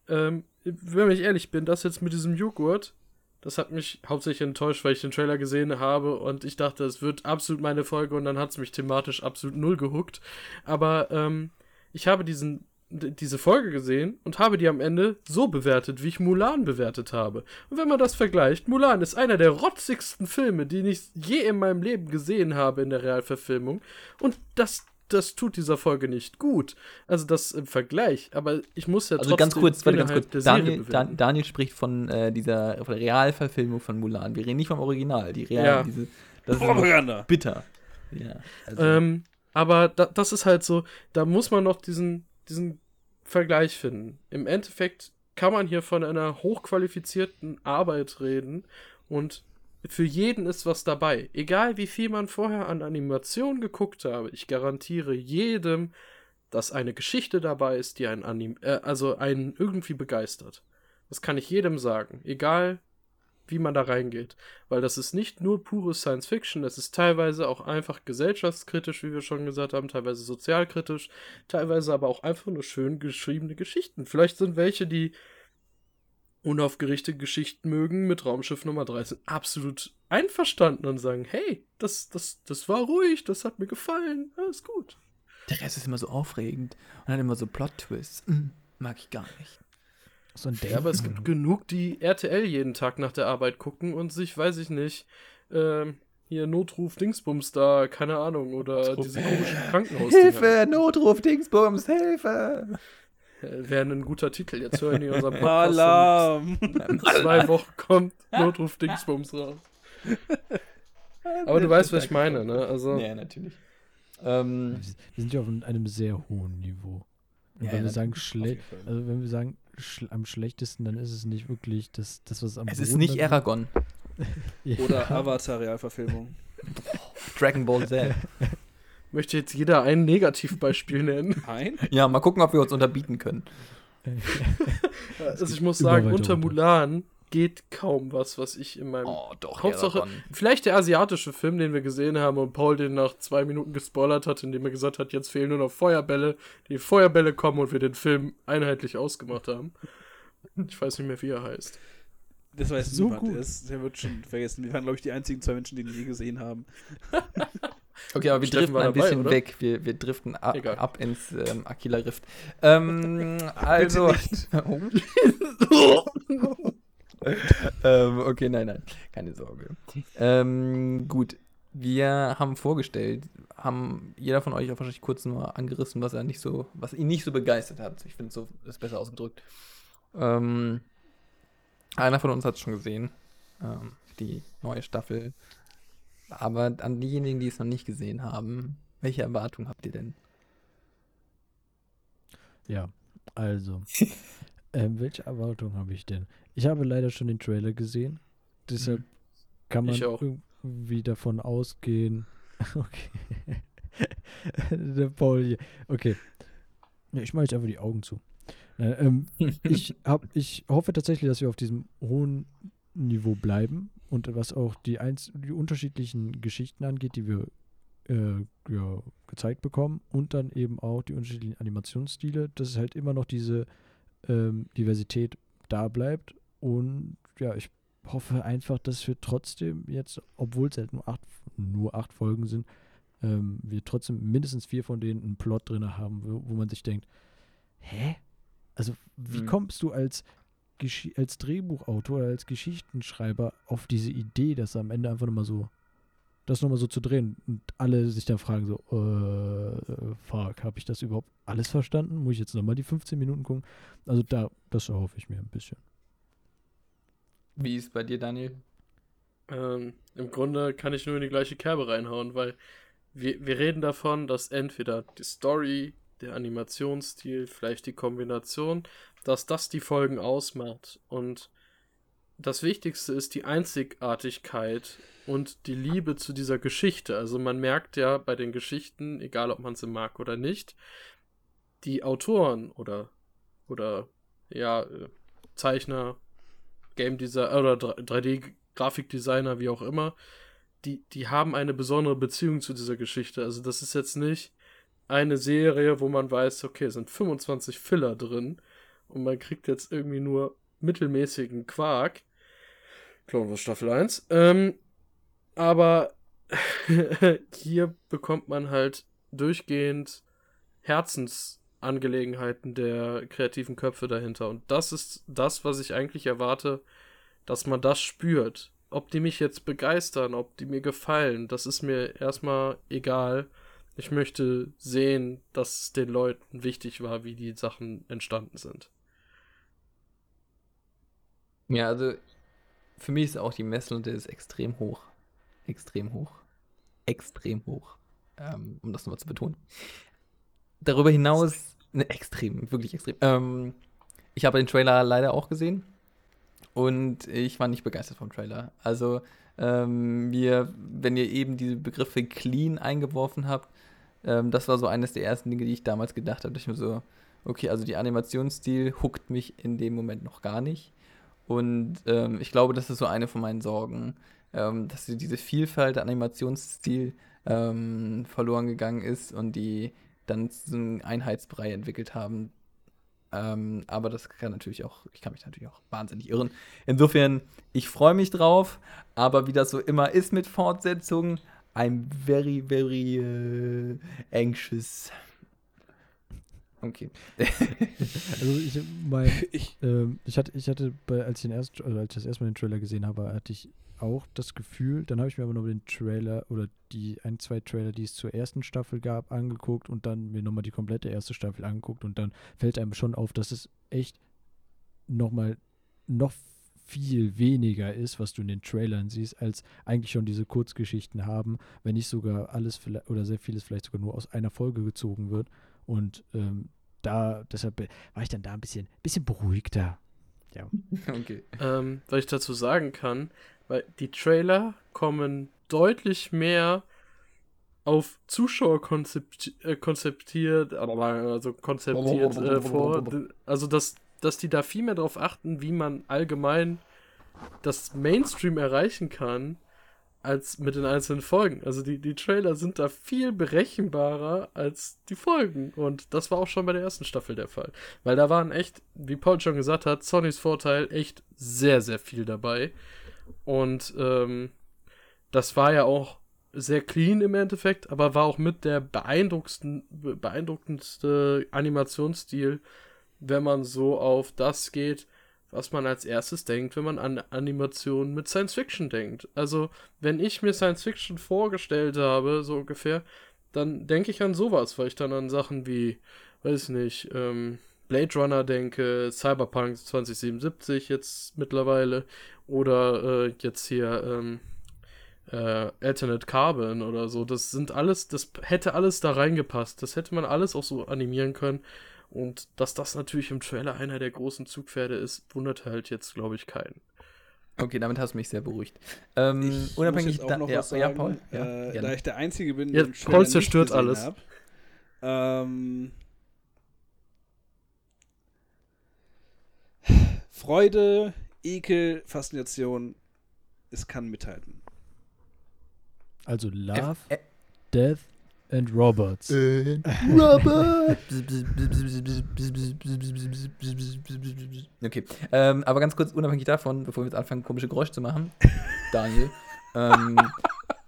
ähm, wenn ich ehrlich bin, das jetzt mit diesem Joghurt, das hat mich hauptsächlich enttäuscht, weil ich den Trailer gesehen habe und ich dachte, es wird absolut meine Folge und dann hat es mich thematisch absolut null gehuckt. Aber ähm, ich habe diesen, diese Folge gesehen und habe die am Ende so bewertet, wie ich Mulan bewertet habe. Und wenn man das vergleicht, Mulan ist einer der rotzigsten Filme, die ich je in meinem Leben gesehen habe in der Realverfilmung. Und das das tut dieser Folge nicht gut. Also das im Vergleich. Aber ich muss ja also trotzdem ganz kurz, warte, ganz kurz. Daniel, Dan, Daniel, spricht von äh, dieser von der Realverfilmung von Mulan. Wir reden nicht vom Original. Die Real, ja. diese, das Propaganda. ist bitter. Ja, also. ähm, aber da, das ist halt so, da muss man noch diesen, diesen Vergleich finden. Im Endeffekt kann man hier von einer hochqualifizierten Arbeit reden und für jeden ist was dabei. Egal wie viel man vorher an Animation geguckt habe, ich garantiere jedem dass eine Geschichte dabei ist, die einen anim äh, also einen irgendwie begeistert. Das kann ich jedem sagen, egal wie man da reingeht, weil das ist nicht nur pure Science Fiction, das ist teilweise auch einfach gesellschaftskritisch, wie wir schon gesagt haben, teilweise sozialkritisch, teilweise aber auch einfach nur schön geschriebene Geschichten. Vielleicht sind welche, die unaufgerichtete Geschichten mögen mit Raumschiff Nummer 13 absolut einverstanden und sagen, hey, das, das, das war ruhig, das hat mir gefallen, alles gut. Der Rest ist immer so aufregend und hat immer so Plot-Twists. Mm, mag ich gar nicht. So ein Ja, aber es gibt genug, die RTL jeden Tag nach der Arbeit gucken und sich, weiß ich nicht, ähm, hier Notruf Dingsbums da, keine Ahnung, oder Notruf. diese komischen Krankenhaus. Hilfe, Notruf, Dingsbums, Hilfe! Wäre ein guter Titel. Jetzt hören die unseren Podcast. Alarm! In zwei Wochen kommt Notruf Dingsbums raus. Aber du weißt, was ich meine, ne? Also, Ja, natürlich. Ähm, Wir sind ja auf einem sehr hohen Niveau. Und Ja, wenn ja, wir sagen, auf schle jeden Fall. also wenn wir sagen schl am schlechtesten, dann ist es nicht wirklich das, das was am es ist nicht Aragon. Ja. Oder Avatar-Realverfilmung. Dragon Ball Z. möchte jetzt jeder ein Negativbeispiel nennen. Nein? ja, mal gucken, ob wir uns unterbieten können. Also ich muss sagen, unter. Mulan geht kaum was, was ich in meinem Oh, doch, Hauptsache- Aragon. Vielleicht der asiatische Film, den wir gesehen haben und Paul den nach zwei Minuten gespoilert hat, indem er gesagt hat, jetzt fehlen nur noch Feuerbälle. Die Feuerbälle kommen und wir den Film einheitlich ausgemacht haben. Ich weiß nicht mehr, wie er heißt. Das weiß So niemand. gut. Der, ist, der wird schon vergessen. Wir waren, glaube ich, die einzigen zwei Menschen, die ihn je gesehen haben. Okay, aber wir Steffen driften ein dabei, bisschen oder? weg. Wir, wir driften ab, ins ähm, Aquila Rift. Ähm, also. ähm, okay, nein, nein. Keine Sorge. Ähm, gut. Wir haben vorgestellt, haben jeder von euch auch wahrscheinlich kurz nur angerissen, was er nicht so, was ihn nicht so begeistert hat. Ich finde, so ist besser ausgedrückt. Ähm, einer von uns hat es schon gesehen. Ähm, die neue Staffel. Aber an diejenigen, die es noch nicht gesehen haben, welche Erwartungen habt ihr denn? Ja, also. ähm, welche Erwartungen habe ich denn? Ich habe leider schon den Trailer gesehen. Deshalb kann man irgendwie davon ausgehen. Okay. Der Paul hier. Okay. Ich mache jetzt einfach die Augen zu. Ähm, ich, hab, ich hoffe tatsächlich, dass wir auf diesem hohen Niveau bleiben und was auch die, einz die unterschiedlichen Geschichten angeht, die wir äh, ja, gezeigt bekommen und dann eben auch die unterschiedlichen Animationsstile, dass es halt immer noch diese ähm, Diversität da bleibt und ja, ich hoffe einfach, dass wir trotzdem jetzt, obwohl es halt nur acht, nur acht Folgen sind, ähm, wir trotzdem mindestens vier von denen einen Plot drin haben, wo, wo man sich denkt, hä? Also wie Mhm. kommst du als, als Drehbuchautor, als Geschichtenschreiber auf diese Idee, das am Ende einfach nochmal so, das nochmal so zu drehen und alle sich dann fragen so, äh, fuck, habe ich das überhaupt alles verstanden? Muss ich jetzt nochmal die 15 Minuten gucken? Also da, das erhoffe ich mir ein bisschen. Wie ist bei dir, Daniel? Ähm, Im Grunde kann ich nur in die gleiche Kerbe reinhauen, weil wir, wir reden davon, dass entweder die Story, der Animationsstil, vielleicht die Kombination, dass das die Folgen ausmacht. Und das Wichtigste ist die Einzigartigkeit und die Liebe zu dieser Geschichte. Also man merkt ja bei den Geschichten, egal ob man sie mag oder nicht, die Autoren oder, oder ja, äh, Zeichner, Game Designer oder 3D-Grafikdesigner, wie auch immer, die, die haben eine besondere Beziehung zu dieser Geschichte. Also das ist jetzt nicht eine Serie, wo man weiß, okay, es sind 25 Filler drin und man kriegt jetzt irgendwie nur mittelmäßigen Quark. Clone Wars Staffel 1. Ähm, aber hier bekommt man halt durchgehend Herzensangelegenheiten der kreativen Köpfe dahinter. Und das ist das, was ich eigentlich erwarte, dass man das spürt. Ob die mich jetzt begeistern, ob die mir gefallen, das ist mir erstmal egal. Ich möchte sehen, dass es den Leuten wichtig war, wie die Sachen entstanden sind. Ja, also für mich ist auch die Messlatte extrem hoch. Extrem hoch. Extrem hoch. Ähm, um das nochmal zu betonen. Darüber hinaus, ne, extrem, wirklich extrem. Ähm, ich habe den Trailer leider auch gesehen und ich war nicht begeistert vom Trailer. Also, ähm, wir, wenn ihr eben diese Begriffe clean eingeworfen habt, Ähm, das war so eines der ersten Dinge, die ich damals gedacht habe. Ich mir so, okay, also die Animationsstil huckt mich in dem Moment noch gar nicht. Und ähm, ich glaube, das ist so eine von meinen Sorgen, ähm, dass diese Vielfalt der Animationsstil ähm, verloren gegangen ist und die dann so einen Einheitsbrei entwickelt haben. Ähm, aber das kann natürlich auch, ich kann mich natürlich auch wahnsinnig irren. Insofern, ich freue mich drauf, aber wie das so immer ist mit Fortsetzungen, I'm very, very uh, anxious. Okay. Also ich, mein, ich, ähm, ich hatte, ich hatte bei, als ich den erst, also als ich das erste Mal den Trailer gesehen habe, hatte ich auch das Gefühl, dann habe ich mir aber noch den Trailer oder die ein, zwei Trailer, die es zur ersten Staffel gab, angeguckt und dann mir nochmal die komplette erste Staffel angeguckt und dann fällt einem schon auf, dass es echt nochmal noch viel weniger ist, was du in den Trailern siehst, als eigentlich schon diese Kurzgeschichten haben, wenn nicht sogar alles oder sehr vieles vielleicht sogar nur aus einer Folge gezogen wird. Und ähm, da, deshalb war ich dann da ein bisschen, bisschen beruhigter. Ja. Okay. Ähm, was ich dazu sagen kann, weil die Trailer kommen deutlich mehr auf Zuschauer konzept, äh, konzeptiert, also konzeptiert äh, vor. Also, dass, dass die da viel mehr darauf achten, wie man allgemein das Mainstream erreichen kann, als mit den einzelnen Folgen. Also die, die Trailer sind da viel berechenbarer als die Folgen. Und das war auch schon bei der ersten Staffel der Fall. Weil da waren echt, wie Paul schon gesagt hat, Sonys Vorteil echt sehr, sehr viel dabei. Und ähm, das war ja auch sehr clean im Endeffekt, aber war auch mit der beeindruckendste Animationsstil, wenn man so auf das geht, was man als erstes denkt, wenn man an Animationen mit Science Fiction denkt. Also, wenn ich mir Science Fiction vorgestellt habe, so ungefähr, dann denke ich an sowas, weil ich dann an Sachen wie, weiß nicht, ähm, Blade Runner denke, Cyberpunk 2077 jetzt mittlerweile oder äh, jetzt hier ähm, äh, Alternate Carbon oder so. Das sind alles, das hätte alles da reingepasst. Das hätte man alles auch so animieren können. Und dass das natürlich im Trailer einer der großen Zugpferde ist, wundert halt jetzt, glaube ich, keinen. Okay, damit hast du mich sehr beruhigt. Ähm, ich unabhängig muss auch noch da, was sagen, ja, Paul, ja, äh, da ich der Einzige bin, der ja, Paul zerstört alles. Hab, ähm, Freude, Ekel, Faszination, es kann mithalten. Also Love, F F Death and Roberts. Robert! okay, ähm, aber ganz kurz, unabhängig davon, bevor wir jetzt anfangen, komische Geräusche zu machen, Daniel, ähm,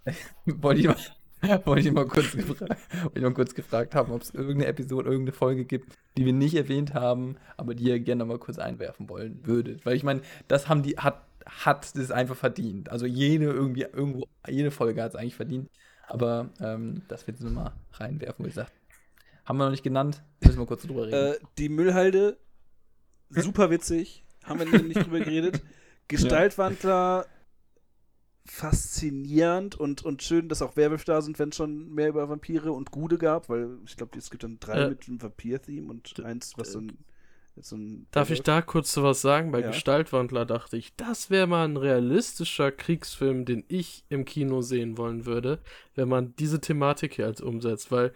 wollte ich mal wollte ich mal kurz, ich mal kurz gefragt haben, ob es irgendeine Episode, irgendeine Folge gibt, die wir nicht erwähnt haben, aber die ihr gerne mal kurz einwerfen wollen würdet. Weil ich meine, das haben die, hat, hat das einfach verdient. Also jede irgendwie, irgendwo, jede Folge hat es eigentlich verdient. Aber ähm, das wird nur mal reinwerfen, wie gesagt. Haben wir noch nicht genannt, müssen wir kurz drüber reden. Äh, die Müllhalde, super witzig, haben wir nicht drüber geredet. Gestaltwandler, faszinierend und, und schön, dass auch Werwölfe da sind, wenn es schon mehr über Vampire und Gude gab, weil ich glaube, es gibt dann drei äh, mit einem Vampir-Theme und eins, was so ein so Darf ich da kurz so was sagen? Bei ja. Gestaltwandler dachte ich, das wäre mal ein realistischer Kriegsfilm, den ich im Kino sehen wollen würde, wenn man diese Thematik hier als umsetzt, weil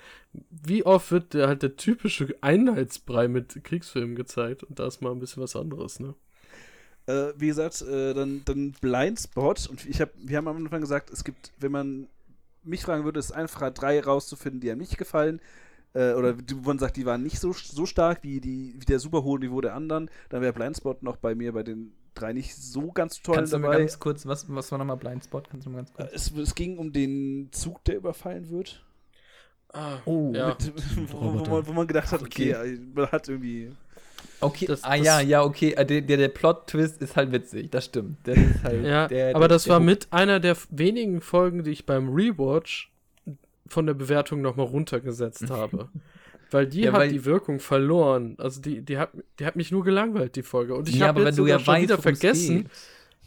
wie oft wird der halt der typische Einheitsbrei mit Kriegsfilmen gezeigt und da ist mal ein bisschen was anderes, ne? Äh, wie gesagt, äh, dann, dann Blindspot und ich hab, wir haben am Anfang gesagt, es gibt, wenn man mich fragen würde, ist einfach drei rauszufinden, die einem nicht gefallen äh, oder wo man sagt, die waren nicht so, so stark wie, die, wie der super hohe Niveau der anderen, dann wäre Blindspot noch bei mir bei den drei nicht so ganz toll Kannst dabei. du ganz kurz, was, was war nochmal Blindspot? Kannst du mal ganz kurz? Es, es ging um den Zug, der überfallen wird. Ah, oh, ja. Mit, wo, wo, man, wo, man, gedacht hat, okay, okay, man hat irgendwie Okay, das, ah das, ja, ja, okay. Äh, der, der, der Plot-Twist ist halt witzig, das stimmt. Das ist halt ja, der, aber das war mit einer der wenigen Folgen, die ich beim Rewatch von der Bewertung nochmal runtergesetzt habe. weil die ja, hat weil die Wirkung verloren. Also die, die, hat, die hat mich nur gelangweilt, die Folge. Und ich ja, habe jetzt sogar ja schon weißt, wieder vergessen,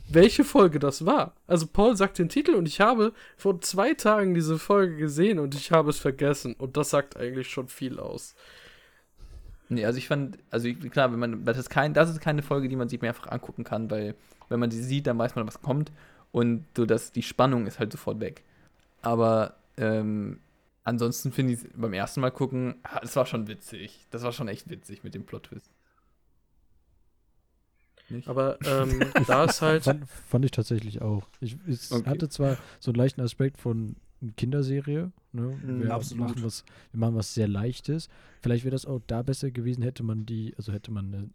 welche Folge das war. Also Paul sagt den Titel und ich habe vor zwei Tagen diese Folge gesehen und ich habe es vergessen. Und das sagt eigentlich schon viel aus. Nee, also ich fand, also klar, wenn man, das ist, kein, das ist keine Folge, die man sich mehrfach angucken kann, weil wenn man sie sieht, dann weiß man, was kommt und so, dass die Spannung ist halt sofort weg. Aber ähm, ansonsten finde ich es beim ersten Mal gucken, das war schon witzig. Das war schon echt witzig mit dem Plot-Twist. Nicht? Aber ähm, da ist halt. Fand, fand ich tatsächlich auch. Ich, es Okay. hatte zwar so einen leichten Aspekt von Kinderserie. Ne? Mhm, wir, absolut. Machen was, wir machen was sehr Leichtes. Vielleicht wäre das auch da besser gewesen, hätte man die, also hätte man eine,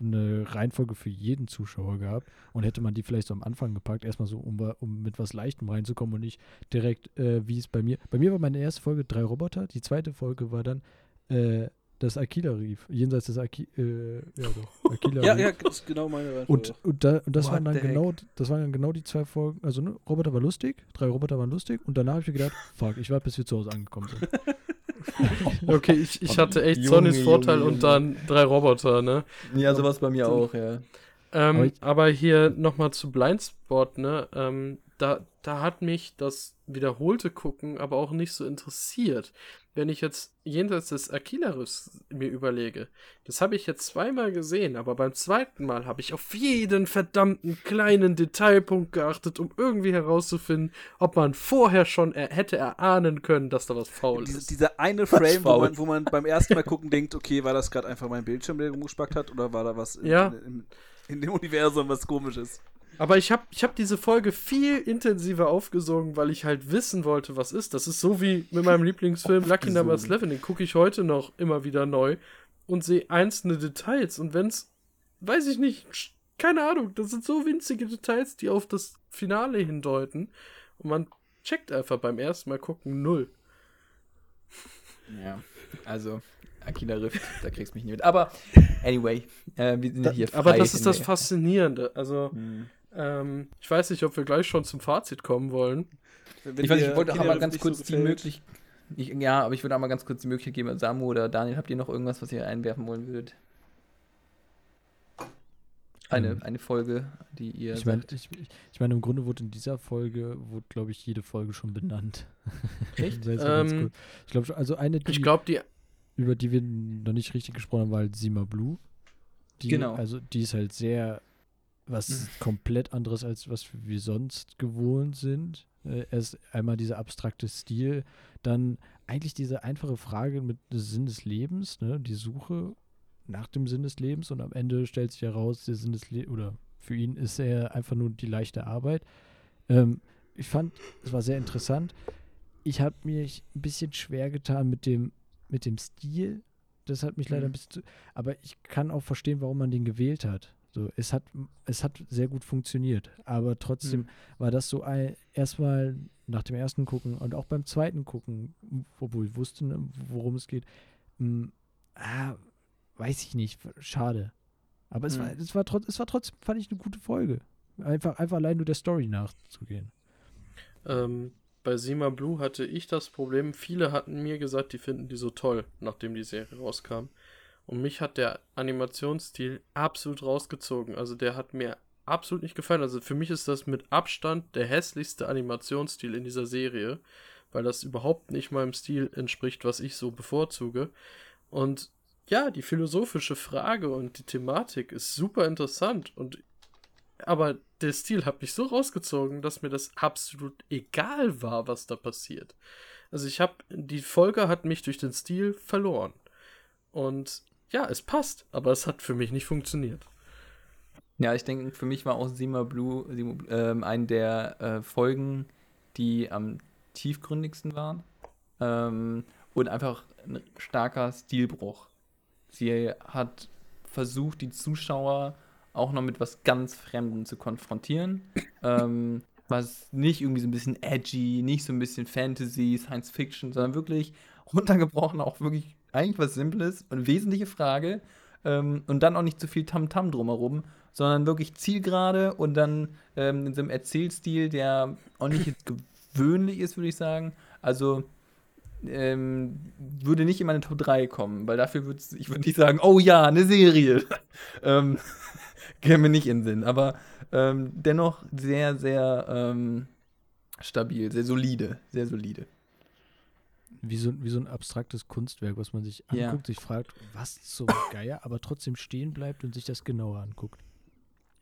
eine Reihenfolge für jeden Zuschauer gehabt und hätte man die vielleicht so am Anfang gepackt, erstmal so, um, um mit was Leichtem reinzukommen und nicht direkt, äh, wie es bei mir. Bei mir war meine erste Folge drei Roboter, die zweite Folge war dann äh, das Aquila Rief. Jenseits des Aquila, äh, ja doch, Aquila Ja, ja, das ist genau meine Reihenfolge. Und, und, da, und das What waren dann heck? genau, das waren dann genau die zwei Folgen. Also ne, Roboter war lustig, drei Roboter waren lustig und danach habe ich mir gedacht, fuck, ich warte, bis wir zu Hause angekommen sind. Okay, ich, ich hatte echt Sonnys Vorteil Junge, und dann drei Roboter, ne? Ja, sowas bei mir auch, ja. Ähm, Aber ich- aber hier nochmal zu Blindspot, ne? Ähm, da, da hat mich das wiederholte Gucken aber auch nicht so interessiert. Wenn ich jetzt jenseits des Aquila-Riffs mir überlege, das habe ich jetzt zweimal gesehen, aber beim zweiten Mal habe ich auf jeden verdammten kleinen Detailpunkt geachtet, um irgendwie herauszufinden, ob man vorher schon er hätte erahnen können, dass da was faul Diese, ist. dieser eine Frame, wo man, wo man beim ersten Mal gucken denkt, okay, war das gerade einfach mein Bildschirm, der rumgespackt hat, oder war da was in, Ja. in, in, in dem Universum was komisches? Aber ich habe ich hab diese Folge viel intensiver aufgesogen, weil ich halt wissen wollte, was ist. Das ist so wie mit meinem Lieblingsfilm Lucky Number 11. Den gucke ich heute noch immer wieder neu und sehe einzelne Details. Und wenn's, weiß ich nicht, keine Ahnung, das sind so winzige Details, die auf das Finale hindeuten. Und man checkt einfach beim ersten Mal gucken null. Ja, also Aquila Rift, da kriegst du mich nicht mit. Aber anyway, äh, wir sind ja hier Aber frei das ist das Faszinierende. Also, Hm. Ähm, ich weiß nicht, ob wir gleich schon zum Fazit kommen wollen. Wenn Ich weiß ich wollte auch Kinderriff mal ganz kurz so die. Möglichkeit. Ich, ja, aber ich würde auch mal ganz kurz die Möglichkeit geben, Samu oder Daniel, habt ihr noch irgendwas, was ihr einwerfen wollen würdet? Eine, Ähm, eine Folge, die ihr Ich meine, ich, ich, mein, im Grunde wurde in dieser Folge, wurde, glaube ich, jede Folge schon benannt. Echt? Das heißt, ganz Ähm, ich glaube, also eine, die, Ich glaube, die über die wir noch nicht richtig gesprochen haben, war halt Sima Blue. Die, Genau. Also die ist halt sehr was Mhm. komplett anderes, als was wir sonst gewohnt sind. Äh, erst einmal dieser abstrakte Stil, dann eigentlich diese einfache Frage mit dem Sinn des Lebens, ne? die Suche nach dem Sinn des Lebens und am Ende stellt sich heraus, der Sinn des Lebens, oder für ihn ist er einfach nur die leichte Arbeit. Ähm, ich fand, es war sehr interessant. Ich habe mich ein bisschen schwer getan mit dem, mit dem Stil. Das hat mich leider Mhm. ein bisschen zu, aber ich kann auch verstehen, warum man den gewählt hat. So, es hat, es hat sehr gut funktioniert, aber trotzdem Mhm. war das so ein, erstmal nach dem ersten Gucken und auch beim zweiten Gucken, obwohl ich wusste, worum es geht, mh, ah, weiß ich nicht, schade. Aber es, Mhm. war, es, war trotz, es war trotzdem, fand ich, eine gute Folge. Einfach, einfach allein nur der Story nachzugehen. Ähm, bei Sima Blue hatte ich das Problem, viele hatten mir gesagt, die finden die so toll, nachdem die Serie rauskam. Und mich hat der Animationsstil absolut rausgezogen. Also der hat mir absolut nicht gefallen. Also für mich ist das mit Abstand der hässlichste Animationsstil in dieser Serie, weil das überhaupt nicht meinem Stil entspricht, was ich so bevorzuge. Und ja, die philosophische Frage und die Thematik ist super interessant und aber der Stil hat mich so rausgezogen, dass mir das absolut egal war, was da passiert. Also ich habe die Folge hat mich durch den Stil verloren. Und ja, es passt, aber es hat für mich nicht funktioniert. Ja, ich denke, für mich war auch Sima Blue, Sima, ähm, eine der äh, Folgen, die am tiefgründigsten waren. Ähm, und einfach ein starker Stilbruch. Sie hat versucht, die Zuschauer auch noch mit was ganz Fremdem zu konfrontieren. ähm, was nicht irgendwie so ein bisschen edgy, nicht so ein bisschen Fantasy, Science Fiction, sondern wirklich runtergebrochen, auch wirklich eigentlich was Simples und wesentliche Frage. Ähm, und dann auch nicht zu viel Tamtam drumherum, sondern wirklich zielgerade und dann ähm, in so einem Erzählstil, der auch nicht gewöhnlich ist, würde ich sagen. Also ähm, würde nicht in meine Top 3 kommen, weil dafür würde ich würde nicht sagen, oh ja, eine Serie. ähm, käme mir nicht in den Sinn. Aber ähm, dennoch sehr, sehr ähm, stabil, sehr solide, sehr solide. Wie so, wie so ein abstraktes Kunstwerk, was man sich Ja. anguckt, sich fragt, was zum Geier, aber trotzdem stehen bleibt und sich das genauer anguckt.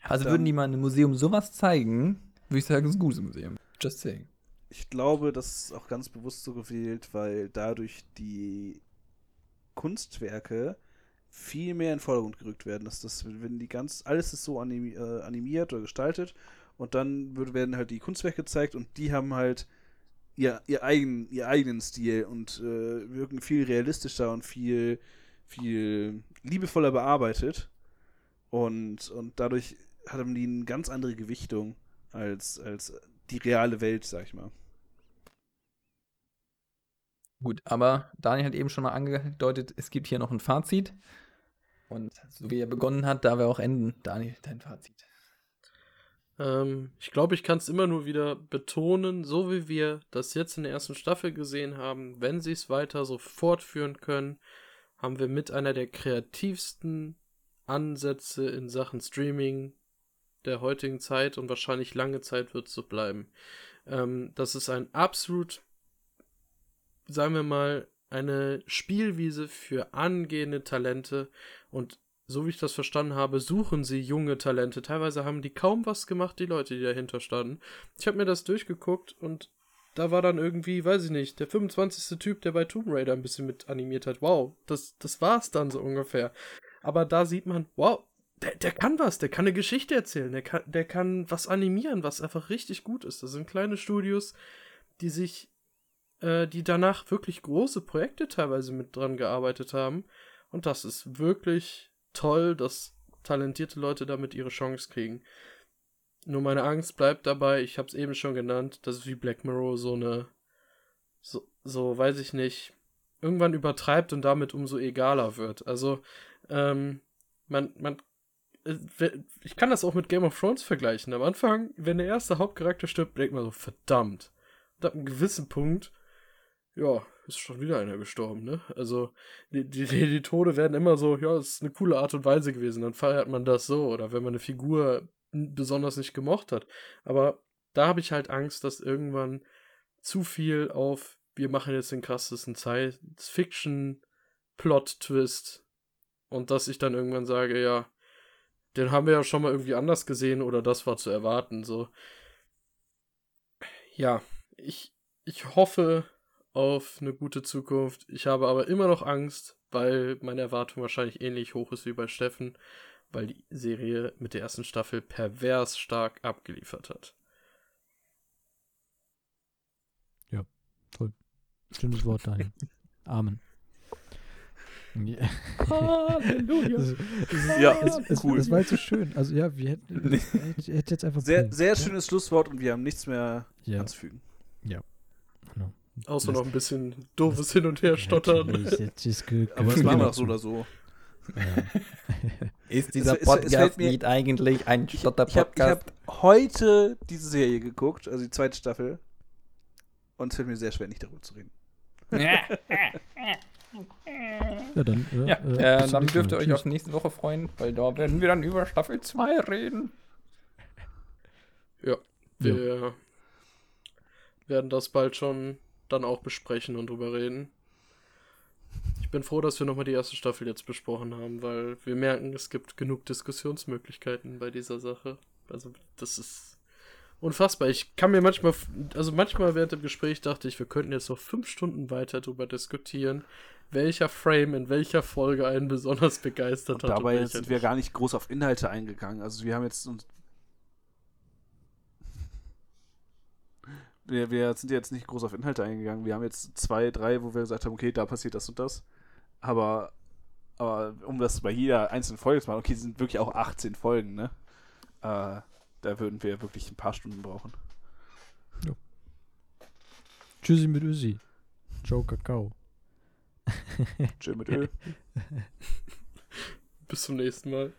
Also dann- würden die mal in einem Museum sowas zeigen, würde ich sagen, es ist ein gutes Museum. Just saying. ich glaube, das ist auch ganz bewusst so gewählt, weil dadurch die Kunstwerke viel mehr in den Vordergrund gerückt werden. Dass das, wenn die ganz, alles ist so äh, animiert oder gestaltet und dann werden halt die Kunstwerke gezeigt und die haben halt ihr, ihr, eigen, ihr eigenen Stil und äh, wirken viel realistischer und viel, viel liebevoller bearbeitet. Und, und dadurch haben die eine ganz andere Gewichtung als, als die reale Welt, sag ich mal. Gut, aber Daniel hat eben schon mal angedeutet, es gibt hier noch ein Fazit. Und so wie er begonnen hat, da wir auch enden. Daniel, dein Fazit. Ähm, ich glaube, ich kann es immer nur wieder betonen, so wie wir das jetzt in der ersten Staffel gesehen haben, wenn sie es weiter so fortführen können, haben wir mit einer der kreativsten Ansätze in Sachen Streaming der heutigen Zeit und wahrscheinlich lange Zeit wird es so bleiben. Ähm, das ist ein absolut, sagen wir mal, eine Spielwiese für angehende Talente und so wie ich das verstanden habe, suchen sie junge Talente. Teilweise haben die kaum was gemacht, die Leute, die dahinter standen. Ich habe mir das durchgeguckt und da war dann irgendwie, weiß ich nicht, der 25. Typ, der bei Tomb Raider ein bisschen mit animiert hat. Wow, das, das war's dann so ungefähr. Aber da sieht man, wow, der, der kann was, der kann eine Geschichte erzählen, der kann, der kann was animieren, was einfach richtig gut ist. Das sind kleine Studios, die sich, äh, die danach wirklich große Projekte teilweise mit dran gearbeitet haben. Und das ist wirklich toll, dass talentierte Leute damit ihre Chance kriegen. Nur meine Angst bleibt dabei, ich habe es eben schon genannt, dass es wie Black Mirror so eine, so, so weiß ich nicht, irgendwann übertreibt und damit umso egaler wird. Also, ähm, man, man, äh, ich kann das auch mit Game of Thrones vergleichen. Am Anfang, wenn der erste Hauptcharakter stirbt, denkt man so, verdammt. Und ab einem gewissen Punkt, ja, ist schon wieder einer gestorben, ne? Also, die, die, die Tode werden immer so, ja, das ist eine coole Art und Weise gewesen, dann feiert man das so. Oder wenn man eine Figur besonders nicht gemocht hat. Aber da habe ich halt Angst, dass irgendwann zu viel auf, wir machen jetzt den krassesten Science-Fiction-Plot-Twist und dass ich dann irgendwann sage, ja, den haben wir ja schon mal irgendwie anders gesehen oder das war zu erwarten, so. Ja, ich, ich hoffe, auf eine gute Zukunft. Ich habe aber immer noch Angst, weil meine Erwartung wahrscheinlich ähnlich hoch ist wie bei Steffen, weil die Serie mit der ersten Staffel pervers stark abgeliefert hat. Ja, voll. Schönes Wort, Daniel. Amen. Yeah. Halleluja. Das, das, ja, es, es, cool. Das war jetzt so schön. Also ja, wir hätten hätte jetzt einfach sehr, sehr schönes Schlusswort und wir haben nichts mehr ja. anzufügen. Ja. Genau. Außer das, noch ein bisschen doofes Hin- und Her stottern. Aber das machen wir so oder so. Ja. Ist dieser Podcast nicht eigentlich ein Stotter-Podcast? Ich habe hab heute diese Serie geguckt, also die zweite Staffel. Und es fällt mir sehr schwer, nicht darüber zu reden. ja, dann, äh, ja, äh, dann dürft ihr euch auf nächste Woche freuen, weil da werden wir dann über Staffel 2 reden. Ja, wir ja. werden das bald schon dann auch besprechen und drüber reden. Ich bin froh, dass wir nochmal die erste Staffel jetzt besprochen haben, weil wir merken, es gibt genug Diskussionsmöglichkeiten bei dieser Sache. Also, das ist unfassbar. Ich kann mir manchmal, also manchmal während dem Gespräch dachte ich, wir könnten jetzt noch fünf Stunden weiter darüber diskutieren, welcher Frame in welcher Folge einen besonders begeistert und hat. Dabei sind wir gar nicht groß auf Inhalte eingegangen. Also wir haben jetzt uns wir, wir sind jetzt nicht groß auf Inhalte eingegangen. Wir haben jetzt zwei, drei, wo wir gesagt haben, okay, da passiert das und das. Aber, aber um das bei jeder einzelnen Folge zu machen, okay, sind wirklich auch 18 Folgen, ne? Äh, da würden wir wirklich ein paar Stunden brauchen. Ja. Tschüssi mit Ösi. Ciao, Kakao. Tschö mit Ö. Bis zum nächsten Mal.